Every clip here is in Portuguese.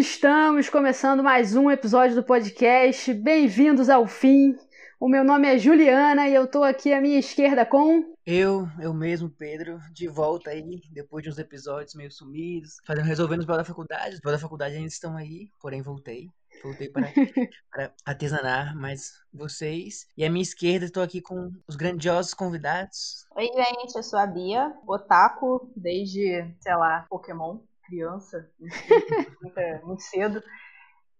Estamos começando mais um episódio do podcast. Bem-vindos ao fim. O meu nome é Juliana e eu tô aqui à minha esquerda com. Eu, eu mesmo, Pedro, de volta aí, depois de uns episódios meio sumidos, fazendo, resolvendo os problemas da faculdade. Os problemas da faculdade ainda estão aí, porém voltei. Voltei para, para artesanar mais vocês. E à minha esquerda estou aqui com os grandiosos convidados. Oi, gente, eu sou a Bia, otaku desde, sei lá, Pokémon, criança, muito, muito cedo.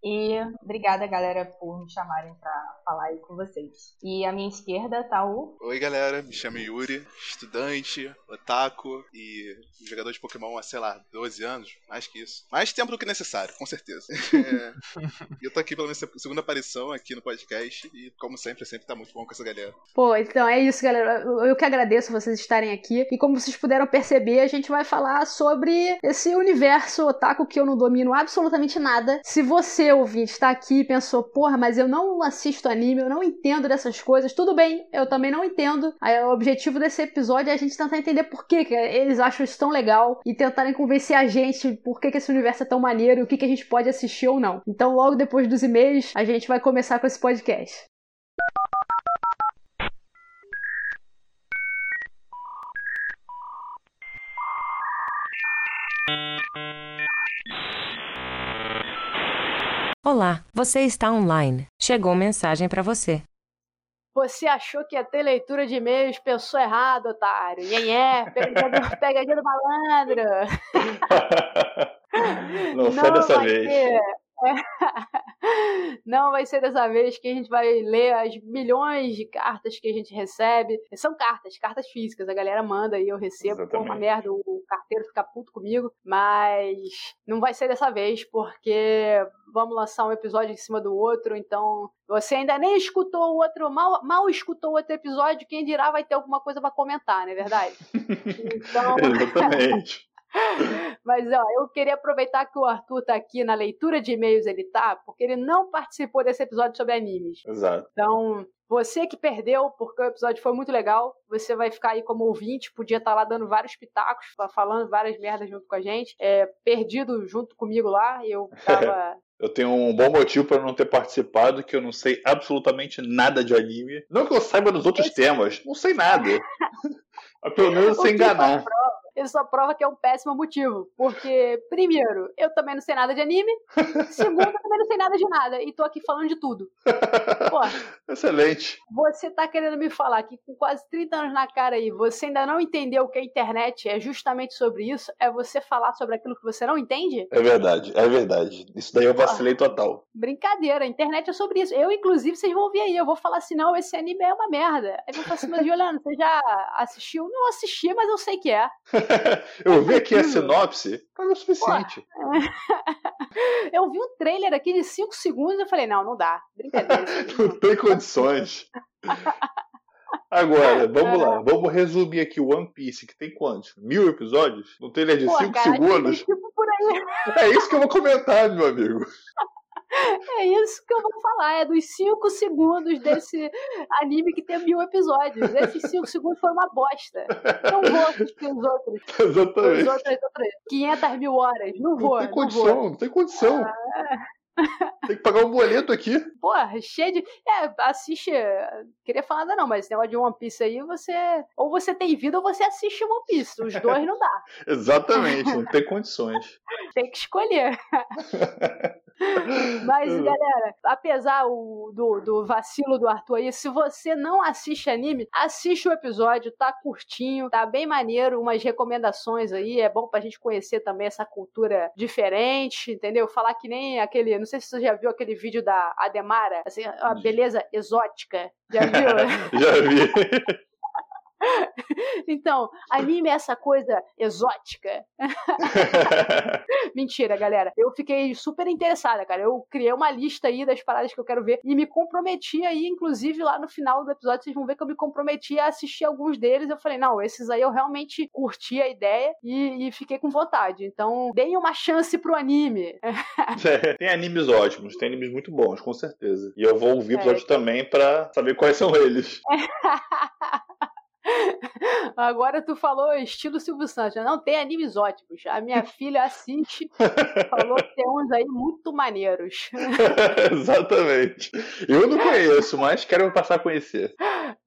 E obrigada, galera, por me chamarem para falar aí com vocês. E à minha esquerda tá o. Oi, galera, me chamo Yuri, estudante, otaku e jogador de Pokémon há, sei lá, 12 anos, mais que isso. Mais tempo do que necessário, com certeza. É... e eu tô aqui pela minha segunda aparição aqui no podcast e, como sempre, sempre tá muito bom com essa galera. Pô, então é isso, galera. Eu que agradeço vocês estarem aqui. E como vocês puderam perceber, a gente vai falar sobre esse universo otaku que eu não domino absolutamente nada. Se você ouvinte está aqui e pensou, porra, mas eu não assisto anime, eu não entendo dessas coisas, tudo bem, eu também não entendo. O objetivo desse episódio é a gente tentar entender por que, que eles acham isso tão legal e tentarem convencer a gente por que, que esse universo é tão maneiro e o que, que a gente pode assistir ou não. Então, logo depois dos e-mails, a gente vai começar com esse podcast. Olá, você está online. Chegou mensagem para você. Você achou que ia ter leitura de e-mails, pensou errado, otário. Nhenhé, pegadinha do, pegadinha do malandro. Não, Não foi dessa vez. Ter. Não vai ser dessa vez que a gente vai ler as milhões de cartas que a gente recebe. São cartas, cartas físicas. A galera manda e eu recebo. Por uma merda, o carteiro fica puto comigo. Mas não vai ser dessa vez, porque vamos lançar um episódio em cima do outro. Então, você ainda nem escutou o outro, mal, mal escutou o outro episódio. Quem dirá vai ter alguma coisa para comentar, não é verdade? Então. Exatamente. Mas ó, eu queria aproveitar que o Arthur tá aqui na leitura de e-mails, ele tá, porque ele não participou desse episódio sobre animes. Exato. Então, você que perdeu, porque o episódio foi muito legal, você vai ficar aí como ouvinte, podia estar tá lá dando vários pitacos, falando várias merdas junto com a gente. É, perdido junto comigo lá, eu tava. Eu tenho um bom motivo para não ter participado, que eu não sei absolutamente nada de anime. Não que eu saiba dos outros Esse... temas, não sei nada. Mas pelo menos sem enganar ele só prova que é um péssimo motivo. Porque, primeiro, eu também não sei nada de anime. Segundo, eu também não sei nada de nada. E tô aqui falando de tudo. Pô, Excelente. Você tá querendo me falar que com quase 30 anos na cara aí, você ainda não entendeu que a internet é justamente sobre isso? É você falar sobre aquilo que você não entende? É verdade, é verdade. Isso daí eu vacilei total. Brincadeira, a internet é sobre isso. Eu, inclusive, vocês vão ver aí. Eu vou falar assim: não, esse anime é uma merda. Aí vão falar assim, mas Juliana, você já assistiu? Não assisti, mas eu sei que é. eu vi aqui a sinopse, mas é o suficiente. eu vi um trailer aqui de 5 segundos e eu falei, não, não dá. Brincadeira. não tem condições. Agora, vamos lá, vamos resumir aqui o One Piece, que tem quantos? Mil episódios? No trailer de 5 segundos? Tipo é isso que eu vou comentar, meu amigo. É isso que eu vou falar, é dos 5 segundos desse anime que tem mil episódios. Esses 5 segundos foi uma bosta. Não vou assistir os outros. Exatamente. Os outros, outros 500 mil horas. Não vou. Não tem condição, não, não tem condição. Ah, tem que pagar um boleto aqui. Porra, cheio de. É, assiste. Queria falar nada não, mas esse negócio de One Piece aí, você. Ou você tem vida ou você assiste One Piece. Os dois não dá. Exatamente, não tem condições. tem que escolher. Mas, galera, apesar o, do, do vacilo do Arthur aí, se você não assiste anime, assiste o episódio, tá curtinho, tá bem maneiro, umas recomendações aí, é bom pra gente conhecer também essa cultura diferente, entendeu? Falar que nem aquele, não sei se você já viu aquele vídeo da Ademara, assim, a beleza exótica, já viu? já vi. Então, anime é essa coisa exótica. Mentira, galera. Eu fiquei super interessada, cara. Eu criei uma lista aí das paradas que eu quero ver e me comprometi aí, inclusive lá no final do episódio, vocês vão ver que eu me comprometi a assistir alguns deles. Eu falei, não, esses aí eu realmente curti a ideia e, e fiquei com vontade. Então, deem uma chance pro anime. é, tem animes ótimos, tem animes muito bons, com certeza. E eu vou ouvir o episódio é, também para saber quais são eles. Agora tu falou estilo Silvio Santos. né? Não tem animes ótimos. A minha filha assiste, falou que tem uns aí muito maneiros. Exatamente. Eu não conheço, mas quero passar a conhecer.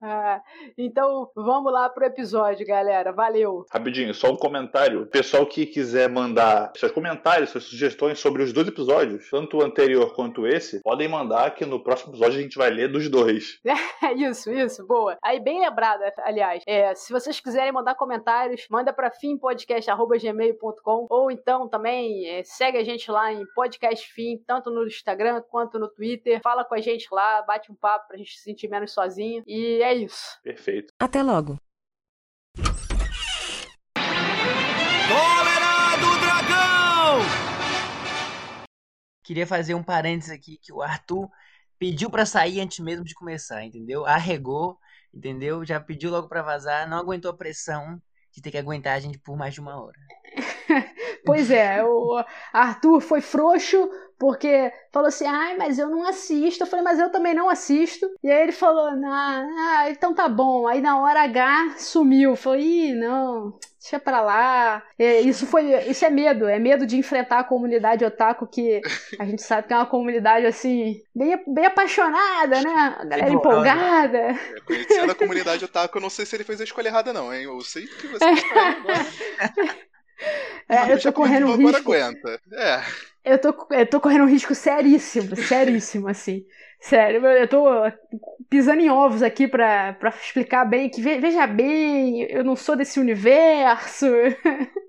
Ah, então vamos lá pro episódio, galera. Valeu. Rapidinho, só um comentário. Pessoal que quiser mandar seus comentários, suas sugestões sobre os dois episódios, tanto o anterior quanto esse, podem mandar que no próximo episódio a gente vai ler dos dois. isso, isso, boa. Aí, bem lembrado, aliás. É, se vocês quiserem mandar comentários, manda pra fimpodcast.gmail.com ou então também é, segue a gente lá em Podcast Fim, tanto no Instagram quanto no Twitter. Fala com a gente lá, bate um papo pra gente se sentir menos sozinho. E é isso. Perfeito. Até logo. Cólera do Dragão! Queria fazer um parênteses aqui que o Arthur pediu pra sair antes mesmo de começar, entendeu? Arregou, entendeu? Já pediu logo pra vazar, não aguentou a pressão de ter que aguentar a gente por mais de uma hora. Pois é, o Arthur foi frouxo porque falou assim: ai, mas eu não assisto. Eu falei, mas eu também não assisto. E aí ele falou: ah, então tá bom. Aí na hora H sumiu. Eu falei: ih, não, deixa pra lá. É, isso foi, isso é medo, é medo de enfrentar a comunidade otaku que a gente sabe que é uma comunidade assim, bem, bem apaixonada, né? A galera Empolgada. empolgada. É, conhecendo a comunidade otaku, eu não sei se ele fez a escolha errada, não, hein? Eu sei que você está agora. É, eu tô correndo um agora risco. aguenta. É. Eu tô, eu tô correndo um risco seríssimo, seríssimo, assim. Sério, eu tô pisando em ovos aqui pra, pra explicar bem que, ve- veja bem, eu não sou desse universo.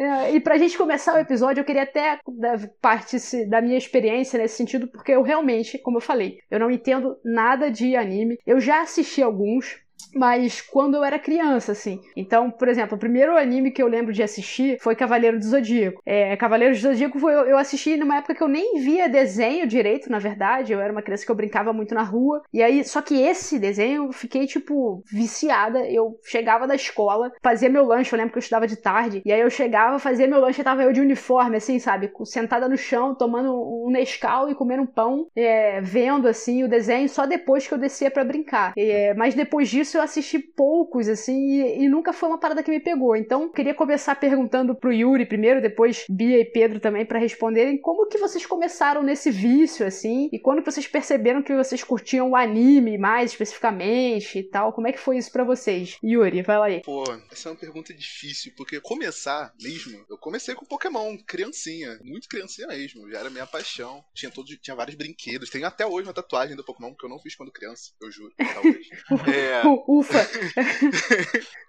É, e pra gente começar o episódio, eu queria até dar parte da minha experiência nesse sentido, porque eu realmente, como eu falei, eu não entendo nada de anime. Eu já assisti alguns, mas quando eu era criança, assim. Então, por exemplo, o primeiro anime que eu lembro de assistir foi Cavaleiro do Zodíaco. É, Cavaleiro do Zodíaco foi, eu, assisti numa época que eu nem via desenho direito, na verdade. Eu era uma criança que eu brincava muito na rua. E aí, só que esse desenho eu fiquei, tipo, viciada. Eu chegava da escola, fazia meu lanche, eu lembro que eu estudava de tarde. E aí eu chegava, fazia meu lanche e tava eu de uniforme, assim, sabe? Sentada no chão, tomando um Nescau e comendo um pão, é, vendo, assim, o desenho só depois que eu descia pra brincar. É, mas depois disso eu assisti poucos, assim, e, e nunca foi uma parada que me pegou. Então, queria começar perguntando pro Yuri primeiro, depois Bia e Pedro também, pra responderem como que vocês começaram nesse vício, assim, e quando que vocês perceberam que vocês curtiam o anime mais especificamente e tal. Como é que foi isso pra vocês? Yuri, vai lá aí. Pô, essa é uma pergunta difícil, porque começar mesmo, eu comecei com Pokémon, criancinha, muito criancinha mesmo, já era minha paixão. Tinha todo, tinha vários brinquedos, tenho até hoje uma tatuagem do Pokémon que eu não fiz quando criança, eu juro, talvez. é, Ufa!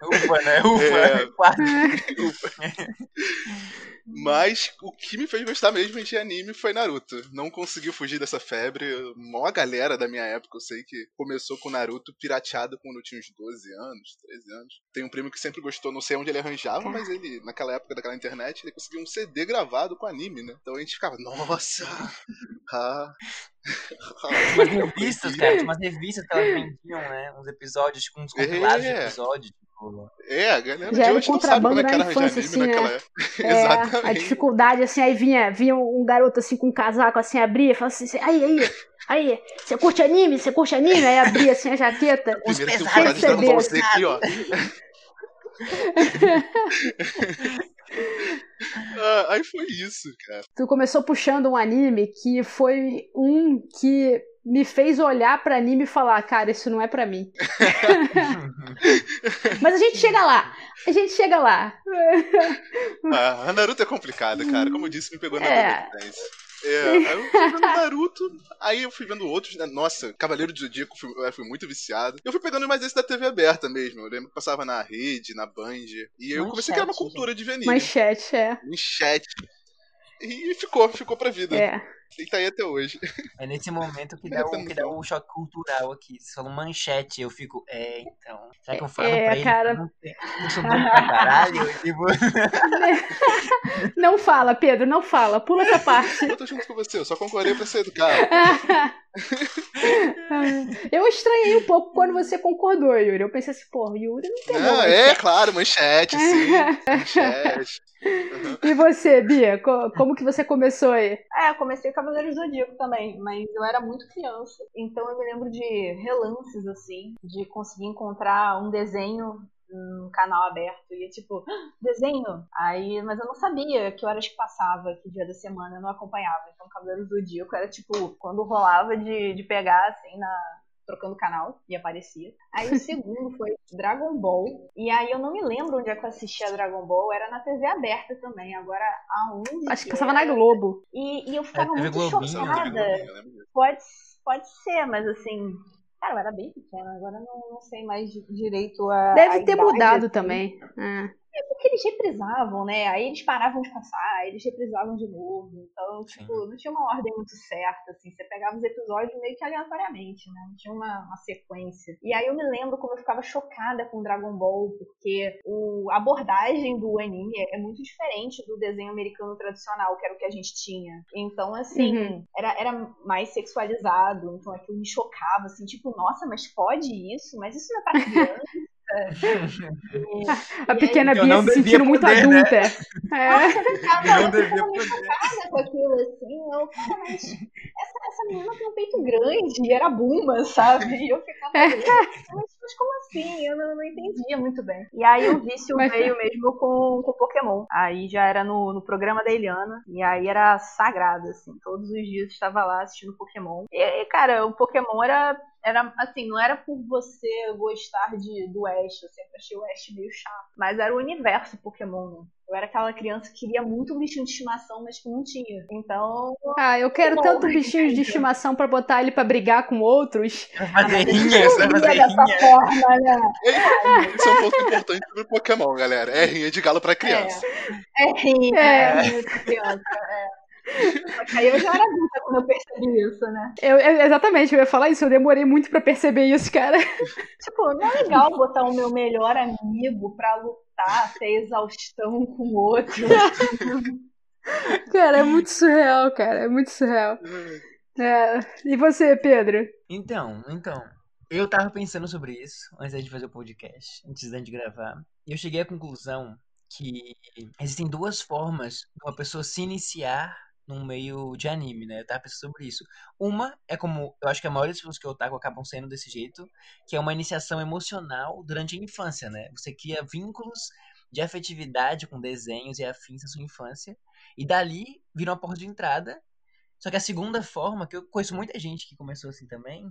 Ufa, né? Ufa. É. Quase. Mas o que me fez gostar mesmo de anime foi Naruto. Não conseguiu fugir dessa febre. Mó galera da minha época, eu sei que começou com Naruto pirateado quando eu tinha uns 12 anos, 13 anos. Tem um primo que sempre gostou, não sei onde ele arranjava, mas ele, naquela época daquela internet, ele conseguiu um CD gravado com anime, né? Então a gente ficava, nossa! Ah, Umas revistas, cara, tinha umas revistas que elas vendiam, né? Uns episódios, com uns compilados de É. episódios. É, a galera Já de hoje não sabe como é que era arranjar infância, anime assim, naquela né? época. É, a Exatamente. dificuldade, assim, aí vinha, vinha um garoto assim com um casaco assim, abria e falava assim, aí, aí, aí, você curte anime? Você curte anime? Aí abria assim a jaqueta. Um pesados de Dragon Ball Z aqui, ó. Ah, aí foi isso, cara. Tu começou puxando um anime que foi um que me fez olhar pra anime e falar, cara, isso não é pra mim. Mas a gente chega lá, a gente chega lá. Ah, a Naruto é complicada, cara. Como eu disse, me pegou na É. É, aí eu fui vendo Naruto, aí eu fui vendo outros, né? Nossa, Cavaleiro do Zodíaco fui, eu fui muito viciado. Eu fui pegando mais esse da TV aberta mesmo. Eu lembro que passava na rede, na Band. E eu comecei a criar uma Manchete, cultura de ver anime. Manchete, é. Chat. E ficou, ficou pra vida. É. E tá aí até hoje. É nesse momento que dá, o, que dá o choque cultural aqui. Você falou manchete, eu fico, é, então. Será que eu falo É, pra ele? cara. não sou bom pra caralho. Tipo, Não fala, Pedro, não fala. Pula essa parte. Eu tô junto com você, eu só concordei pra ser educado. Eu estranhei um pouco quando você concordou, Yuri. Eu pensei assim, pô, Yuri não tem Ah, é, claro, manchete, sim. manchete. E você, Bia, co- como que você começou aí? É, eu comecei Cavaleiros do Zodíaco também, mas eu era muito criança. Então eu me lembro de relances, assim, de conseguir encontrar um desenho num canal aberto. E é tipo, "Ah, desenho! Aí, mas eu não sabia que horas que passava, que dia da semana, eu não acompanhava. Então Cavaleiros do Zodíaco era tipo, quando rolava de, de pegar, assim, na. Trocando canal e aparecia. Aí o segundo foi Dragon Ball. E aí eu não me lembro onde é que eu assistia Dragon Ball. Era na TV aberta também. Agora, aonde? Acho que passava na Globo. E, e eu ficava TV muito Globinho, chocada. Lembro disso. Pode, pode ser, mas assim. Cara, eu era bem pequena, agora não, não sei mais di- direito a. Deve a ter idade, mudado assim. também. É. É porque eles reprisavam, né? Aí eles paravam de passar, aí eles reprisavam de novo. Então, Sim. tipo, não tinha uma ordem muito certa, assim. Você pegava os episódios meio que aleatoriamente, né? Não tinha uma, uma sequência. E aí eu me lembro como eu ficava chocada com Dragon Ball, porque o, a abordagem do anime é muito diferente do desenho americano tradicional, que era o que a gente tinha. Então, assim, Uhum. era, era mais sexualizado, então aquilo me chocava, assim, tipo, nossa, mas pode isso? Mas isso não é pra criança? A pequena Bia se sentindo muito poder, né? adulta. É. Eu ficava, Não eu devia poder. chocada com aquilo, assim. Eu, cara, mas essa, essa menina tem um peito grande e era bumba, sabe? E eu ficava, mas, mas como assim? Eu não, não entendia muito bem. E aí o vício Mas- veio mesmo com, com Pokémon. Aí já era no, no programa da Eliana. E aí era sagrado, assim. Todos os dias eu estava lá assistindo Pokémon. E, aí, cara, o Pokémon era. Era assim, não era por você gostar de, do Ash, eu sempre achei o Ash meio chato. Mas era o universo Pokémon, né? Eu era aquela criança que queria muito um bichinho de estimação, mas que não tinha. Então, Ah, eu quero Bom, tanto bichinhos de estimação pra botar ele pra brigar com outros. Rinhas, vai eu fazer via dessa forma, né? Isso é um ponto importante sobre Pokémon, galera. É rinha de galo pra criança. É rinha, É. é rinha de criança, é. Aí eu já era adulta quando eu percebi isso, né? Eu, eu- exatamente, eu ia falar isso. Eu demorei muito pra perceber isso, cara. Tipo, não é legal botar o meu melhor amigo pra lutar até exaustão com o outro. Cara, é muito surreal, cara. É muito surreal. É. E você, Pedro? Então, então. Eu tava pensando sobre isso antes de fazer o podcast, antes da gente gravar. E eu cheguei à conclusão que existem duas formas de uma pessoa se iniciar num meio de anime, né? Eu tava pensando sobre isso. Uma é como, eu acho que a maioria das pessoas que eu otaku acabam sendo desse jeito, que é uma iniciação emocional durante a infância, né? Você cria vínculos de afetividade com desenhos e afins na sua infância, e dali vira uma porta de entrada. Só que a segunda forma, que eu conheço muita gente que começou assim também,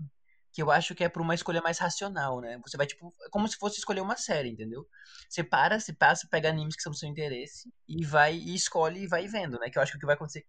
que eu acho que é por uma escolha mais racional, né? Você vai, tipo, é como se fosse escolher uma série, entendeu? Você para, se passa, pega animes que são do seu interesse e vai e escolhe e vai vendo, né? Que eu acho que o que vai acontecer, que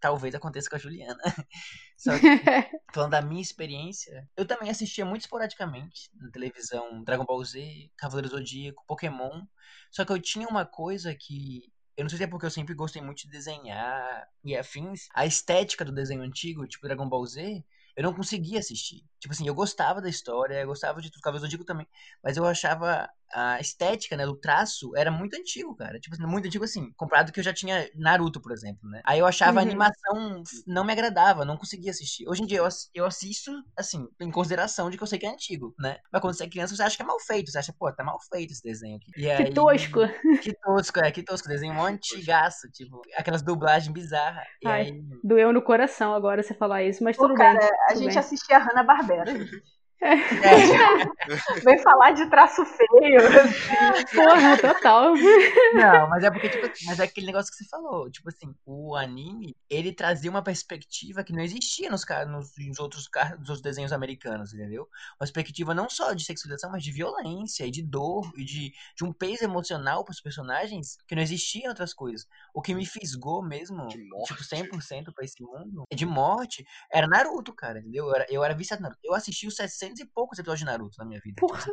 talvez aconteça com a Juliana. Só que, falando da minha experiência, eu também assistia muito esporadicamente na televisão Dragon Ball Z, Cavaleiro do Zodíaco, Pokémon. Só que eu tinha uma coisa que. Eu não sei se é porque eu sempre gostei muito de desenhar e afins. A estética do desenho antigo, tipo Dragon Ball Z, eu não conseguia assistir. Tipo assim, eu gostava da história, eu gostava de tudo, Cavaleiro do Zodíaco também. Mas eu achava a estética, né, do traço, era muito antigo, cara. Tipo assim, muito antigo assim, comparado que eu já tinha Naruto, por exemplo, né? Aí eu achava a Uhum. animação não me agradava, não conseguia assistir. Hoje em dia eu, eu assisto, assim, em consideração de que eu sei que é antigo, né? Mas quando você é criança, você acha que é mal feito. Você acha, pô, tá mal feito esse desenho aqui. E aí, Que tosco. Que tosco, é, que tosco. Desenho mó antigaço, tipo, aquelas dublagens bizarras. E Ai. aí, Doeu no coração agora você falar isso, mas Pô, tudo cara, bem. a gente bem. assistia Hanna-Barbera. やいる。É, Vem falar de traço feio. Porra, total. Não, mas é porque, tipo, assim, mas é aquele negócio que você falou. Tipo assim, o anime, ele trazia uma perspectiva que não existia nos, nos, nos outros, nos outros desenhos americanos, entendeu? Uma perspectiva não só de sexualização, mas de violência e de dor e de, de um peso emocional pros personagens que não existia em outras coisas. O que me fisgou mesmo, tipo, 100% pra esse mundo, de morte, era Naruto, cara, entendeu? Eu era, eu era viciado Naruto. Eu assisti os 700 e poucos episódios de Naruto na minha vida. Tipo Porra. assim,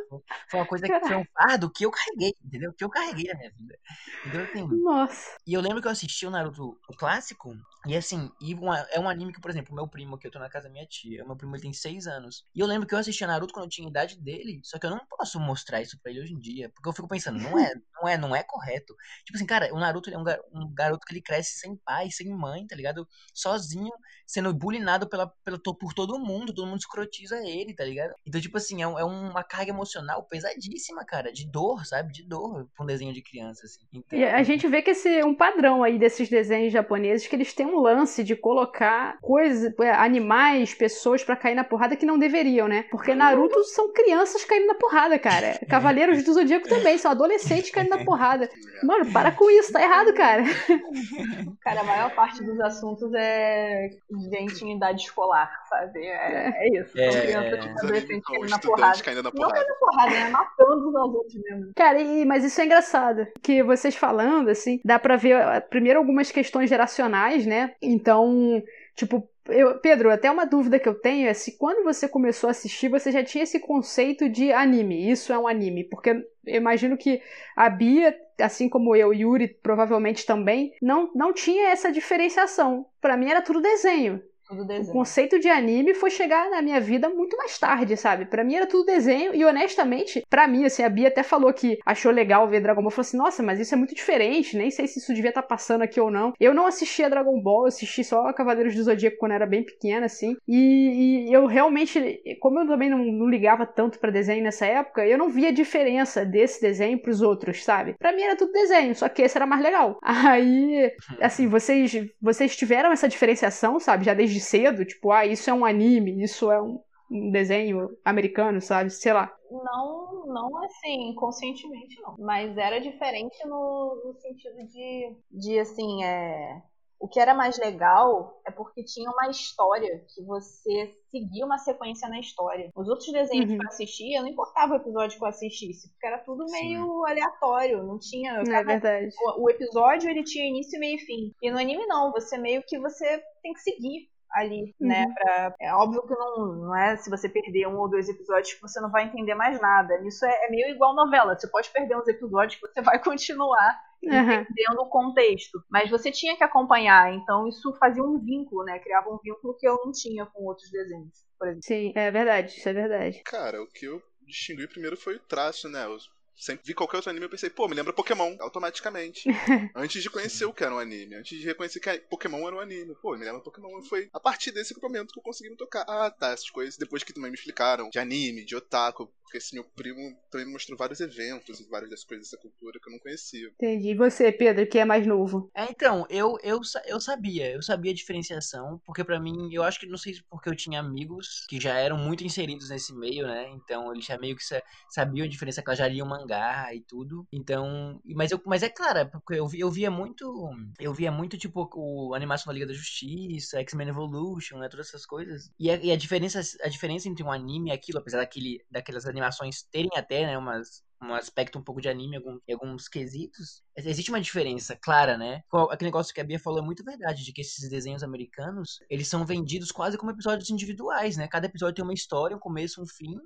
foi- uma coisa que foi um fardo que eu carreguei, entendeu? Que eu carreguei na minha vida. Então, assim, Nossa. e eu lembro que eu assisti o Naruto o clássico, e assim, e uma- é um anime que, por exemplo, meu primo, que eu tô na casa da minha tia, meu primo ele tem 6 anos. E eu lembro que eu assistia Naruto quando eu tinha a idade dele, só que eu não posso mostrar isso pra ele hoje em dia, porque eu fico pensando, não é, não é, não é correto. Tipo assim, cara, o Naruto é um, gar- um garoto que ele cresce sem pai, sem mãe, tá ligado? Sozinho, sendo bullyingado pela, pela, por todo mundo, todo mundo escrotiza ele, tá ligado? Então, tipo assim, é, um- é uma carga emocional pesadíssima, cara, de dor, sabe? De dor pra um desenho de criança, assim. Então, E a gente vê que esse é um padrão aí desses desenhos japoneses que eles têm um lance de colocar coisas, é, animais, pessoas pra cair na porrada que não deveriam, né? Porque Naruto são crianças caindo na porrada, cara. Cavaleiros do Zodíaco também, são adolescentes caindo na porrada. Mano, para com isso, tá errado, cara. Cara, a maior parte dos assuntos é gente em idade escolar, sabe? É, é isso. São É, crianças é. tipo, Os adolescentes com caindo na porrada. caindo na Não porrada. caindo na porrada, né? Matando os outros mesmo. Cara, e- mas isso é engraçado. Que vocês falando, assim, dá pra ver ah, primeiro algumas questões geracionais, né? Então, tipo, eu, Pedro, até uma dúvida que eu tenho é se quando você começou a assistir, você já tinha esse conceito de anime. Isso é um anime. Porque eu imagino que a Bia, assim como eu, Yuri, provavelmente também, não, não tinha essa diferenciação. Pra mim era tudo desenho. Tudo O desenho. conceito de anime foi chegar na minha vida muito mais tarde, sabe? Pra mim era tudo desenho e honestamente, pra mim, assim, a Bia até falou que achou legal ver Dragon Ball. Falou assim, nossa, mas isso é muito diferente, nem sei se isso devia estar passando aqui ou não. Eu não assistia Dragon Ball, eu assisti só Cavaleiros do Zodíaco quando era bem pequena, assim. E, e eu realmente, como eu também não, não ligava tanto pra desenho nessa época, eu não via diferença desse desenho pros outros, sabe? Pra mim era tudo desenho, só que esse era mais legal. Aí, assim, vocês, vocês tiveram essa diferenciação, sabe? Já desde cedo, tipo, ah, isso é um anime, isso é um, um desenho americano, sabe? Sei lá. Não, não assim, conscientemente não. Mas era diferente no, no sentido de, de assim, é. O que era mais legal é porque tinha uma história que você seguia uma sequência na história. Os outros desenhos Uhum. que eu assistia, não importava o episódio que eu assistisse, porque era tudo Sim. meio aleatório, não tinha. É cada- verdade. o, o episódio ele tinha início, meio e fim. E no anime não, você meio que você tem que seguir ali, Uhum. né? Pra, é óbvio que não, não é se você perder um ou dois episódios que você não vai entender mais nada. Isso é, é meio igual novela. Você pode perder uns episódios que você vai continuar entendendo o contexto. Mas você tinha que acompanhar, então isso fazia um vínculo, né? Criava um vínculo que eu não tinha com outros desenhos, por exemplo. Sim, é verdade, isso é verdade. Cara, o que eu distingui primeiro foi o traço, né? Eu sempre vi qualquer outro anime eu pensei, pô, me lembra Pokémon, automaticamente. antes de conhecer o que era um anime, antes de reconhecer que Pokémon era um anime. Pô, me lembra Pokémon. E foi a partir desse momento que eu consegui me tocar. Ah, tá, essas coisas. Depois que também me explicaram de anime, de otaku, porque esse meu primo também me mostrou vários eventos e várias das coisas dessa cultura que eu não conhecia. Entendi. E você, Pedro, que é mais novo? É, então, eu, eu, eu sabia, eu sabia a diferenciação, porque pra mim, eu acho que não sei se porque eu tinha amigos que já eram muito inseridos nesse meio, né? Então eles já meio que sa- sabiam a diferença, que elas já liam mangá e tudo. Então, mas eu, mas é claro, é porque eu, eu via muito, eu via muito tipo o animação da Liga da Justiça, X-Men Evolution, né, todas essas coisas. E a, e a diferença, a diferença entre um anime e aquilo, apesar daquele, daquelas animações terem até, né, umas um aspecto um pouco de anime algum- alguns quesitos, existe uma diferença clara, né? Aquele negócio que a Bia falou é muito verdade, de que esses desenhos americanos, eles são vendidos quase como episódios individuais, né? Cada episódio tem uma história, um começo, um fim,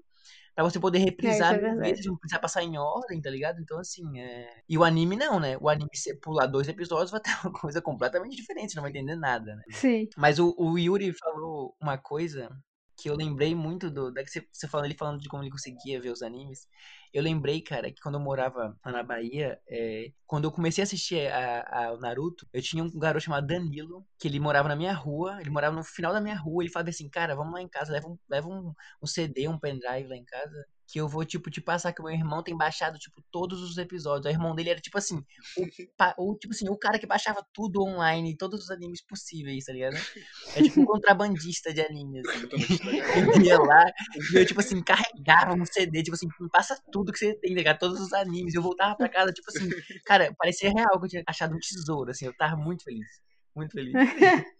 pra você poder reprisar é mil verdade. vezes, não precisar passar em ordem, tá ligado? Então, assim, é... E o anime não, né? O anime, você pular dois episódios, vai ter uma coisa completamente diferente, você não vai entender nada, né? Sim. Mas o, o Yuri falou uma coisa que eu lembrei muito do. Da que você, você falando, ele falando de como ele conseguia ver os animes. Eu lembrei, cara, que quando eu morava lá na Bahia, é, quando eu comecei a assistir a- o Naruto, eu tinha um garoto chamado Danilo, que ele morava na minha rua, ele morava no final da minha rua, ele falava assim, cara, vamos lá em casa, leva um, leva um, um CD, um pendrive lá em casa, que eu vou, tipo, te passar que o meu irmão tem baixado, tipo, todos os episódios. O irmão dele era, tipo assim, o, o, tipo assim, o cara que baixava tudo online, todos os animes possíveis, tá ligado? É tipo um contrabandista de anime, assim. Eu ia lá e eu, tipo assim, carregava um CD, tipo assim, passa tudo que você tem, tá ligado? Todos os animes. Eu voltava pra casa, tipo assim, cara, parecia real que eu tinha achado um tesouro, assim. Eu tava muito feliz. Muito feliz.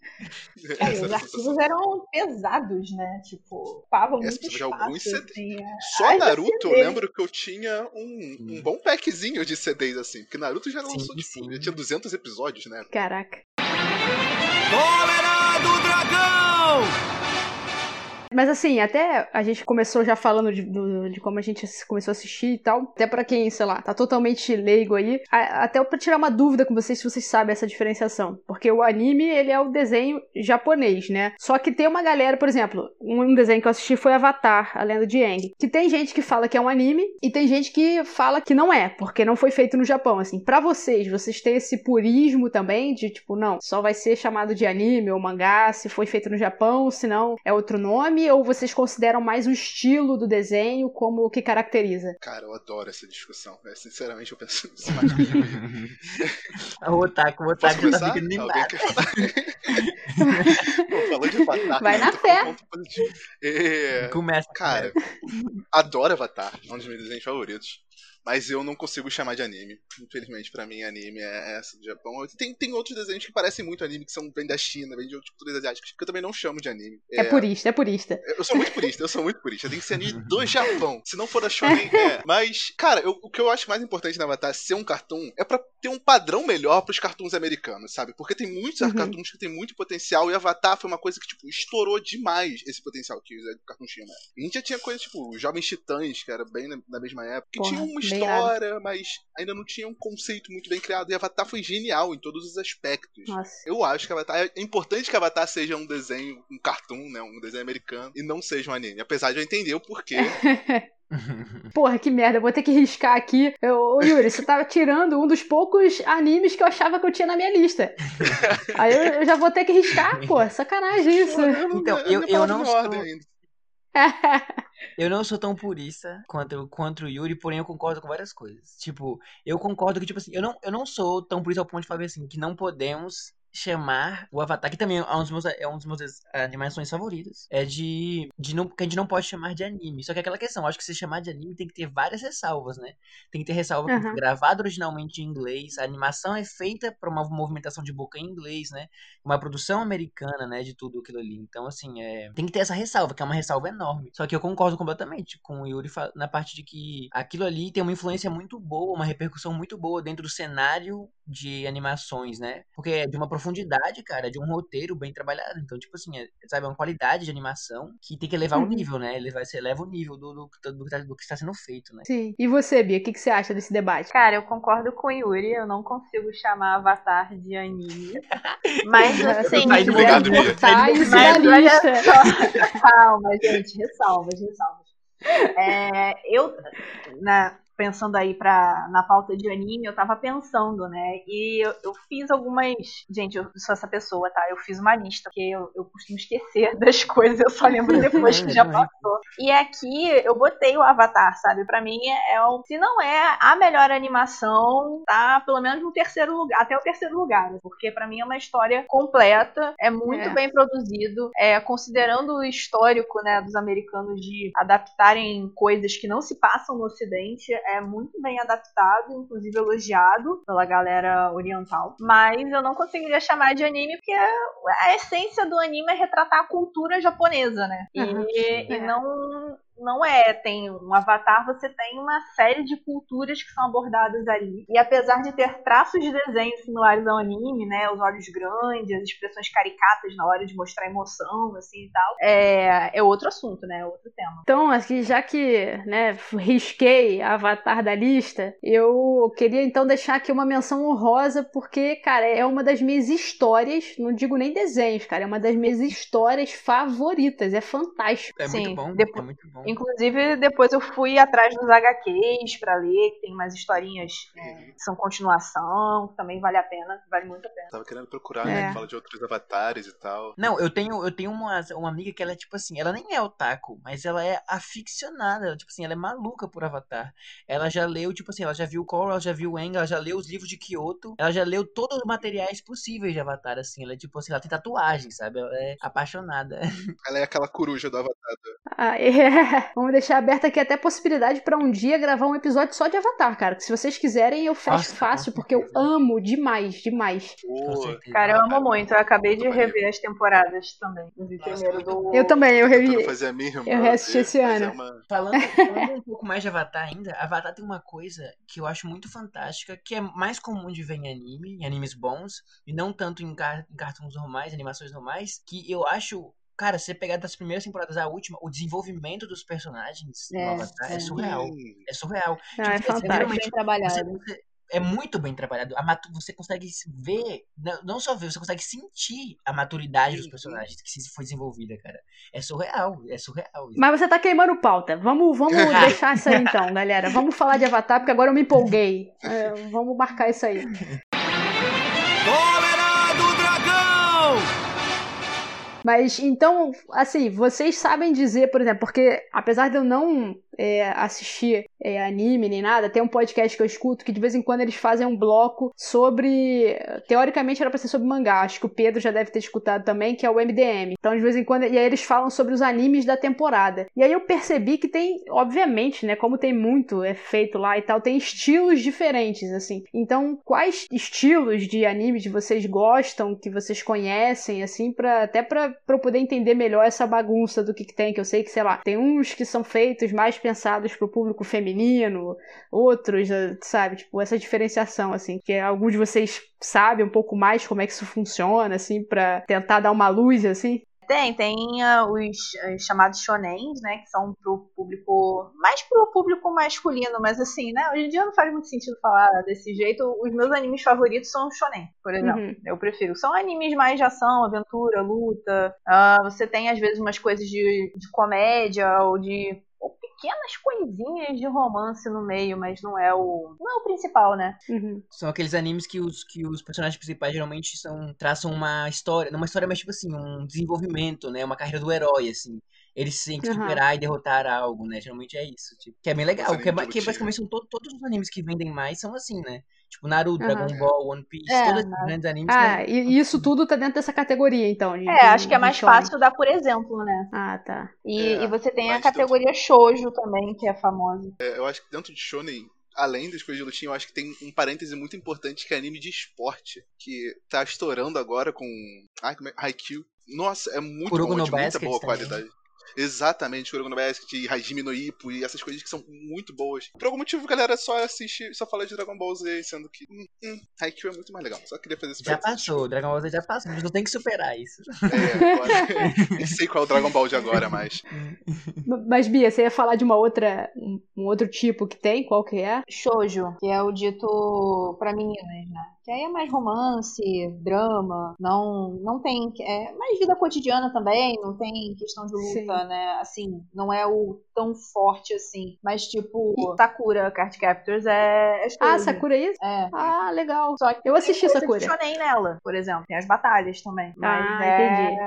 É, os arquivos eram pesados, né? Tipo, ocupava É, muito espaço. alguns CD. assim, é. Só Ai, Naruto, eu lembro que eu tinha um, um bom packzinho de CDs assim. Porque Naruto já lançou, Sim, tipo, sim. já tinha 200 episódios, né? Caraca. Cólera do Dragão! Mas assim, até a gente começou já falando de, do- de como a gente começou a assistir e tal. Até pra quem, sei lá, tá totalmente leigo aí. a- até pra tirar uma dúvida com vocês, se vocês sabem essa diferenciação. Porque o anime, ele é o desenho japonês, né? Só que tem uma galera, por exemplo, um, desenho que eu assisti foi Avatar, a lenda de Aang. Que tem gente que fala que é um anime e tem gente que fala que não é, porque não foi feito no Japão. Assim, pra vocês, vocês têm esse purismo também de tipo, não, só vai ser chamado de anime ou mangá se foi feito no Japão, se não é outro nome, ou vocês consideram mais o estilo do desenho como o que caracteriza? Cara, eu adoro essa discussão. né? Sinceramente, eu penso nisso o Otaku, o Otaku já tá começar? ficando Alguém animado. falou de Avatar. Vai na tô com fé. É, Começa. Cara, adoro Avatar, é um dos meus desenhos favoritos. Mas eu não consigo chamar de anime. Infelizmente, pra mim, anime é essa do Japão. Tem, tem outros desenhos que parecem muito anime, que são vêm da China, vêm de outras culturas asiáticas, que eu também não chamo de anime. É, purista, é purista. Eu sou muito purista, eu sou muito purista. Tem que ser anime do Japão. Se não for da Shonen, é. Mas, cara, eu- o que eu acho mais importante na Avatar ser um cartoon é pra ter um padrão melhor pros cartoons americanos, sabe? Porque tem muitos Uhum. cartoons que tem muito potencial e Avatar foi uma coisa que, tipo, estourou demais esse potencial que o cartoon tinha, né? A gente já tinha coisa, tipo, os Jovens Titãs, que era bem na, na mesma época, que Porra, tinha uma bem história, mas ainda não tinha um conceito muito bem criado. E Avatar foi genial em todos os aspectos. Nossa. Eu acho que Avatar. É importante que Avatar seja um desenho, um cartoon, né? Um desenho americano, e não seja um anime. Apesar de eu entender o porquê. Porra, que merda, eu vou ter que riscar aqui. Eu, ô, Yuri, você tava tirando um dos poucos animes que eu achava que eu tinha na minha lista. Aí eu, eu já vou ter que riscar, pô, sacanagem isso. Então, eu- eu não em sou- ordem ainda. Eu não sou tão purista quanto, o Yuri, porém eu concordo com várias coisas. Tipo, eu concordo que, tipo assim, eu não, eu não sou tão purista ao ponto de falar assim, que não podemos chamar o Avatar, que também é um dos meus, é um dos meus animações favoritas, é de, de não, que a gente não pode chamar de anime. Só que é aquela questão, acho que se chamar de anime tem que ter várias ressalvas, né? Tem que ter ressalva Aham. gravado originalmente em inglês, a animação é feita para uma movimentação de boca em inglês, né? Uma produção americana, né, de tudo aquilo ali. Então, assim, é, tem que ter essa ressalva, que é uma ressalva enorme. Só que eu concordo completamente com o Yuri na parte de que aquilo ali tem uma influência muito boa, uma repercussão muito boa dentro do cenário de animações, né? Porque é de uma profundidade, cara, de um roteiro bem trabalhado. Então, tipo assim, é, sabe, é uma qualidade de animação que tem que elevar o Uhum. nível, né? Elevar, você eleva o nível do, do, do, que tá- do que está sendo feito, né? Sim. E você, Bia, o que, que você acha desse debate? Cara, eu concordo com o Yuri, eu não consigo chamar Avatar de anime. Mas assim, Tá do nível. cortar isso Mas da lista. só, calma, gente, ressalvas, ressalvas. É, eu, na- pensando aí pra, na pauta de anime, eu tava pensando, né? E eu, eu fiz algumas. Gente, eu sou essa pessoa, tá? Eu fiz uma lista, porque eu, eu costumo esquecer das coisas, eu só lembro depois que já passou. E aqui eu botei o Avatar, sabe? Pra mim é o. Se não é a melhor animação, tá pelo menos no terceiro lugar, até o terceiro lugar. Porque pra mim é uma história completa, é muito É. bem produzido, é, considerando o histórico né, dos americanos de adaptarem coisas que não se passam no Ocidente, é muito bem adaptado, inclusive elogiado pela galera oriental. Mas eu não conseguiria chamar de anime porque a essência do anime é retratar a cultura japonesa, né? E, Aham. e É. não não é, tem um avatar, você tem uma série de culturas que são abordadas ali. E apesar de ter traços de desenho similares ao anime, né, os olhos grandes, as expressões caricatas na hora de mostrar emoção, assim e tal, é, é outro assunto, né, é outro tema. Então, aqui, já que né, risquei Avatar da lista, eu queria então deixar aqui uma menção honrosa, porque, cara, é uma das minhas histórias, não digo nem desenhos, cara, é uma das minhas histórias favoritas, é fantástico. É Sim, muito bom, depois- é muito bom. Inclusive, depois eu fui atrás dos HQs pra ler, que tem mais historinhas é, que são continuação, que também vale a pena, vale muito a pena. Tava querendo procurar, É. né? que Fala de outros avatares e tal. Não, eu tenho, eu tenho uma, uma amiga que ela é tipo assim, ela nem é otaku, mas ela é aficionada, ela, tipo assim, ela é maluca por Avatar. Ela já leu, tipo assim, ela já viu Korra, ela já viu Aang, ela já leu os livros de Kyoto, ela já leu todos os materiais possíveis de Avatar, assim, ela é tipo assim, ela tem tatuagem, sabe? Ela é apaixonada. Ela é aquela coruja do Avatar. Ah, é. Vamos deixar aberta aqui até a possibilidade pra um dia gravar um episódio só de Avatar, cara, que se vocês quiserem eu fecho Nossa, fácil, porque eu amo demais, demais. Pô. Cara, eu amo muito, eu acabei de rever as temporadas também. Eu Nossa, primeiro do. Eu também, eu revi. fazer a minha eu reassisti esse ano. Uma... Falando, falando um pouco mais de Avatar ainda, Avatar tem uma coisa que eu acho muito fantástica, que é mais comum de ver em anime, em animes bons, e não tanto em, car em cartoons normais, animações normais, que eu acho cara, se você pegar das primeiras temporadas à última, o desenvolvimento dos personagens É, Avatar é, é. surreal. É surreal. É Tipo, fantástico. literalmente, Bem trabalhado. você- é muito bem trabalhado. Você consegue ver, não- não só ver, você consegue sentir a maturidade dos personagens que se foi desenvolvida, cara. É surreal, é surreal. Mas você tá queimando pauta. Vamos, vamos deixar isso aí então, galera. Vamos falar de Avatar, porque agora eu me empolguei. É, vamos marcar isso aí. Mas então, assim, vocês sabem dizer, por exemplo, porque apesar de eu não é, assistir é, anime nem nada, tem um podcast que eu escuto que de vez em quando eles fazem um bloco sobre. Teoricamente era pra ser sobre mangá, acho que o Pedro já deve ter escutado também, que é o MDM. Então, de vez em quando. E aí eles falam sobre os animes da temporada. E aí eu percebi que tem, obviamente, né, como tem muito é feito lá e tal, tem estilos diferentes, assim. Então, quais estilos de animes vocês gostam, que vocês conhecem, assim, pra, até pra, pra eu poder entender melhor essa bagunça do que, que tem, que eu sei que, sei lá, tem uns que são feitos mais pensados pro público feminino, outros, eh, sabe, tipo, essa diferenciação, assim, que alguns de vocês sabem um pouco mais como é que isso funciona, assim, pra tentar dar uma luz, assim. Tem, tem ah, os, os chamados shonens, né, que são pro público, mais pro público masculino, mas assim, né, hoje em dia não faz muito sentido falar desse jeito. Os meus animes favoritos são shonen, por exemplo. Uhum. Eu prefiro. São animes mais de ação, aventura, luta. Ah, você tem às vezes umas coisas de, de comédia ou de pequenas coisinhas de romance no meio, mas não é o não é o principal, né? Uhum. São aqueles animes que os, que os personagens principais geralmente são, traçam uma história, não uma história, mas tipo assim, um desenvolvimento, né? Uma carreira do herói, assim. Eles têm que Aham. superar e derrotar algo, né? Geralmente é isso. Tipo, que é bem legal. Os Que, é, que basicamente são to- todos os animes que vendem mais são assim, né? Tipo Naruto, Aham. Dragon Ball, One Piece, É, todos esses Naruto. grandes animes. Ah, né? e, e isso tudo tá dentro dessa categoria, então. de- É, acho que é mais shonen. fácil dar por exemplo, né? Ah, tá. E, É, e você tem a categoria shoujo também, que é famosa. É, eu acho que dentro de Shonen, além das coisas de lutinha, eu acho que tem um parêntese muito importante que é anime de esporte, que tá estourando agora com. Ai, como é? Haikyuu. Nossa, é muito Kuroko bom, no de muita Basket boa também. qualidade. Exatamente, Kuroko no Basket, e Hajime no Ippo e essas coisas que são muito boas. Por algum motivo, a galera só assiste, só fala de Dragon Ball Z, sendo que hum, hum, Haikyuu é muito mais legal. Só queria fazer esse Já passou, Dragon Ball Z já passou, mas não tem que superar isso. É, agora, nem sei qual é o Dragon Ball de agora, mas Mas, Bia, você ia falar de uma outra, um, um outro tipo que tem? Qual que é? Shoujo, que é o dito pra meninas, né? Que aí é mais romance, drama, não não tem é mais vida cotidiana também, não tem questão de luta, Sim. Né? Assim, não é o tão forte assim, mas tipo Sakura Card Captors é, é Ah. Sakura é isso? É. Ah, legal. Só que Eu assisti tem de Sakura. shonen nela, por exemplo. Tem as batalhas também. Mas Ah, é, entendi.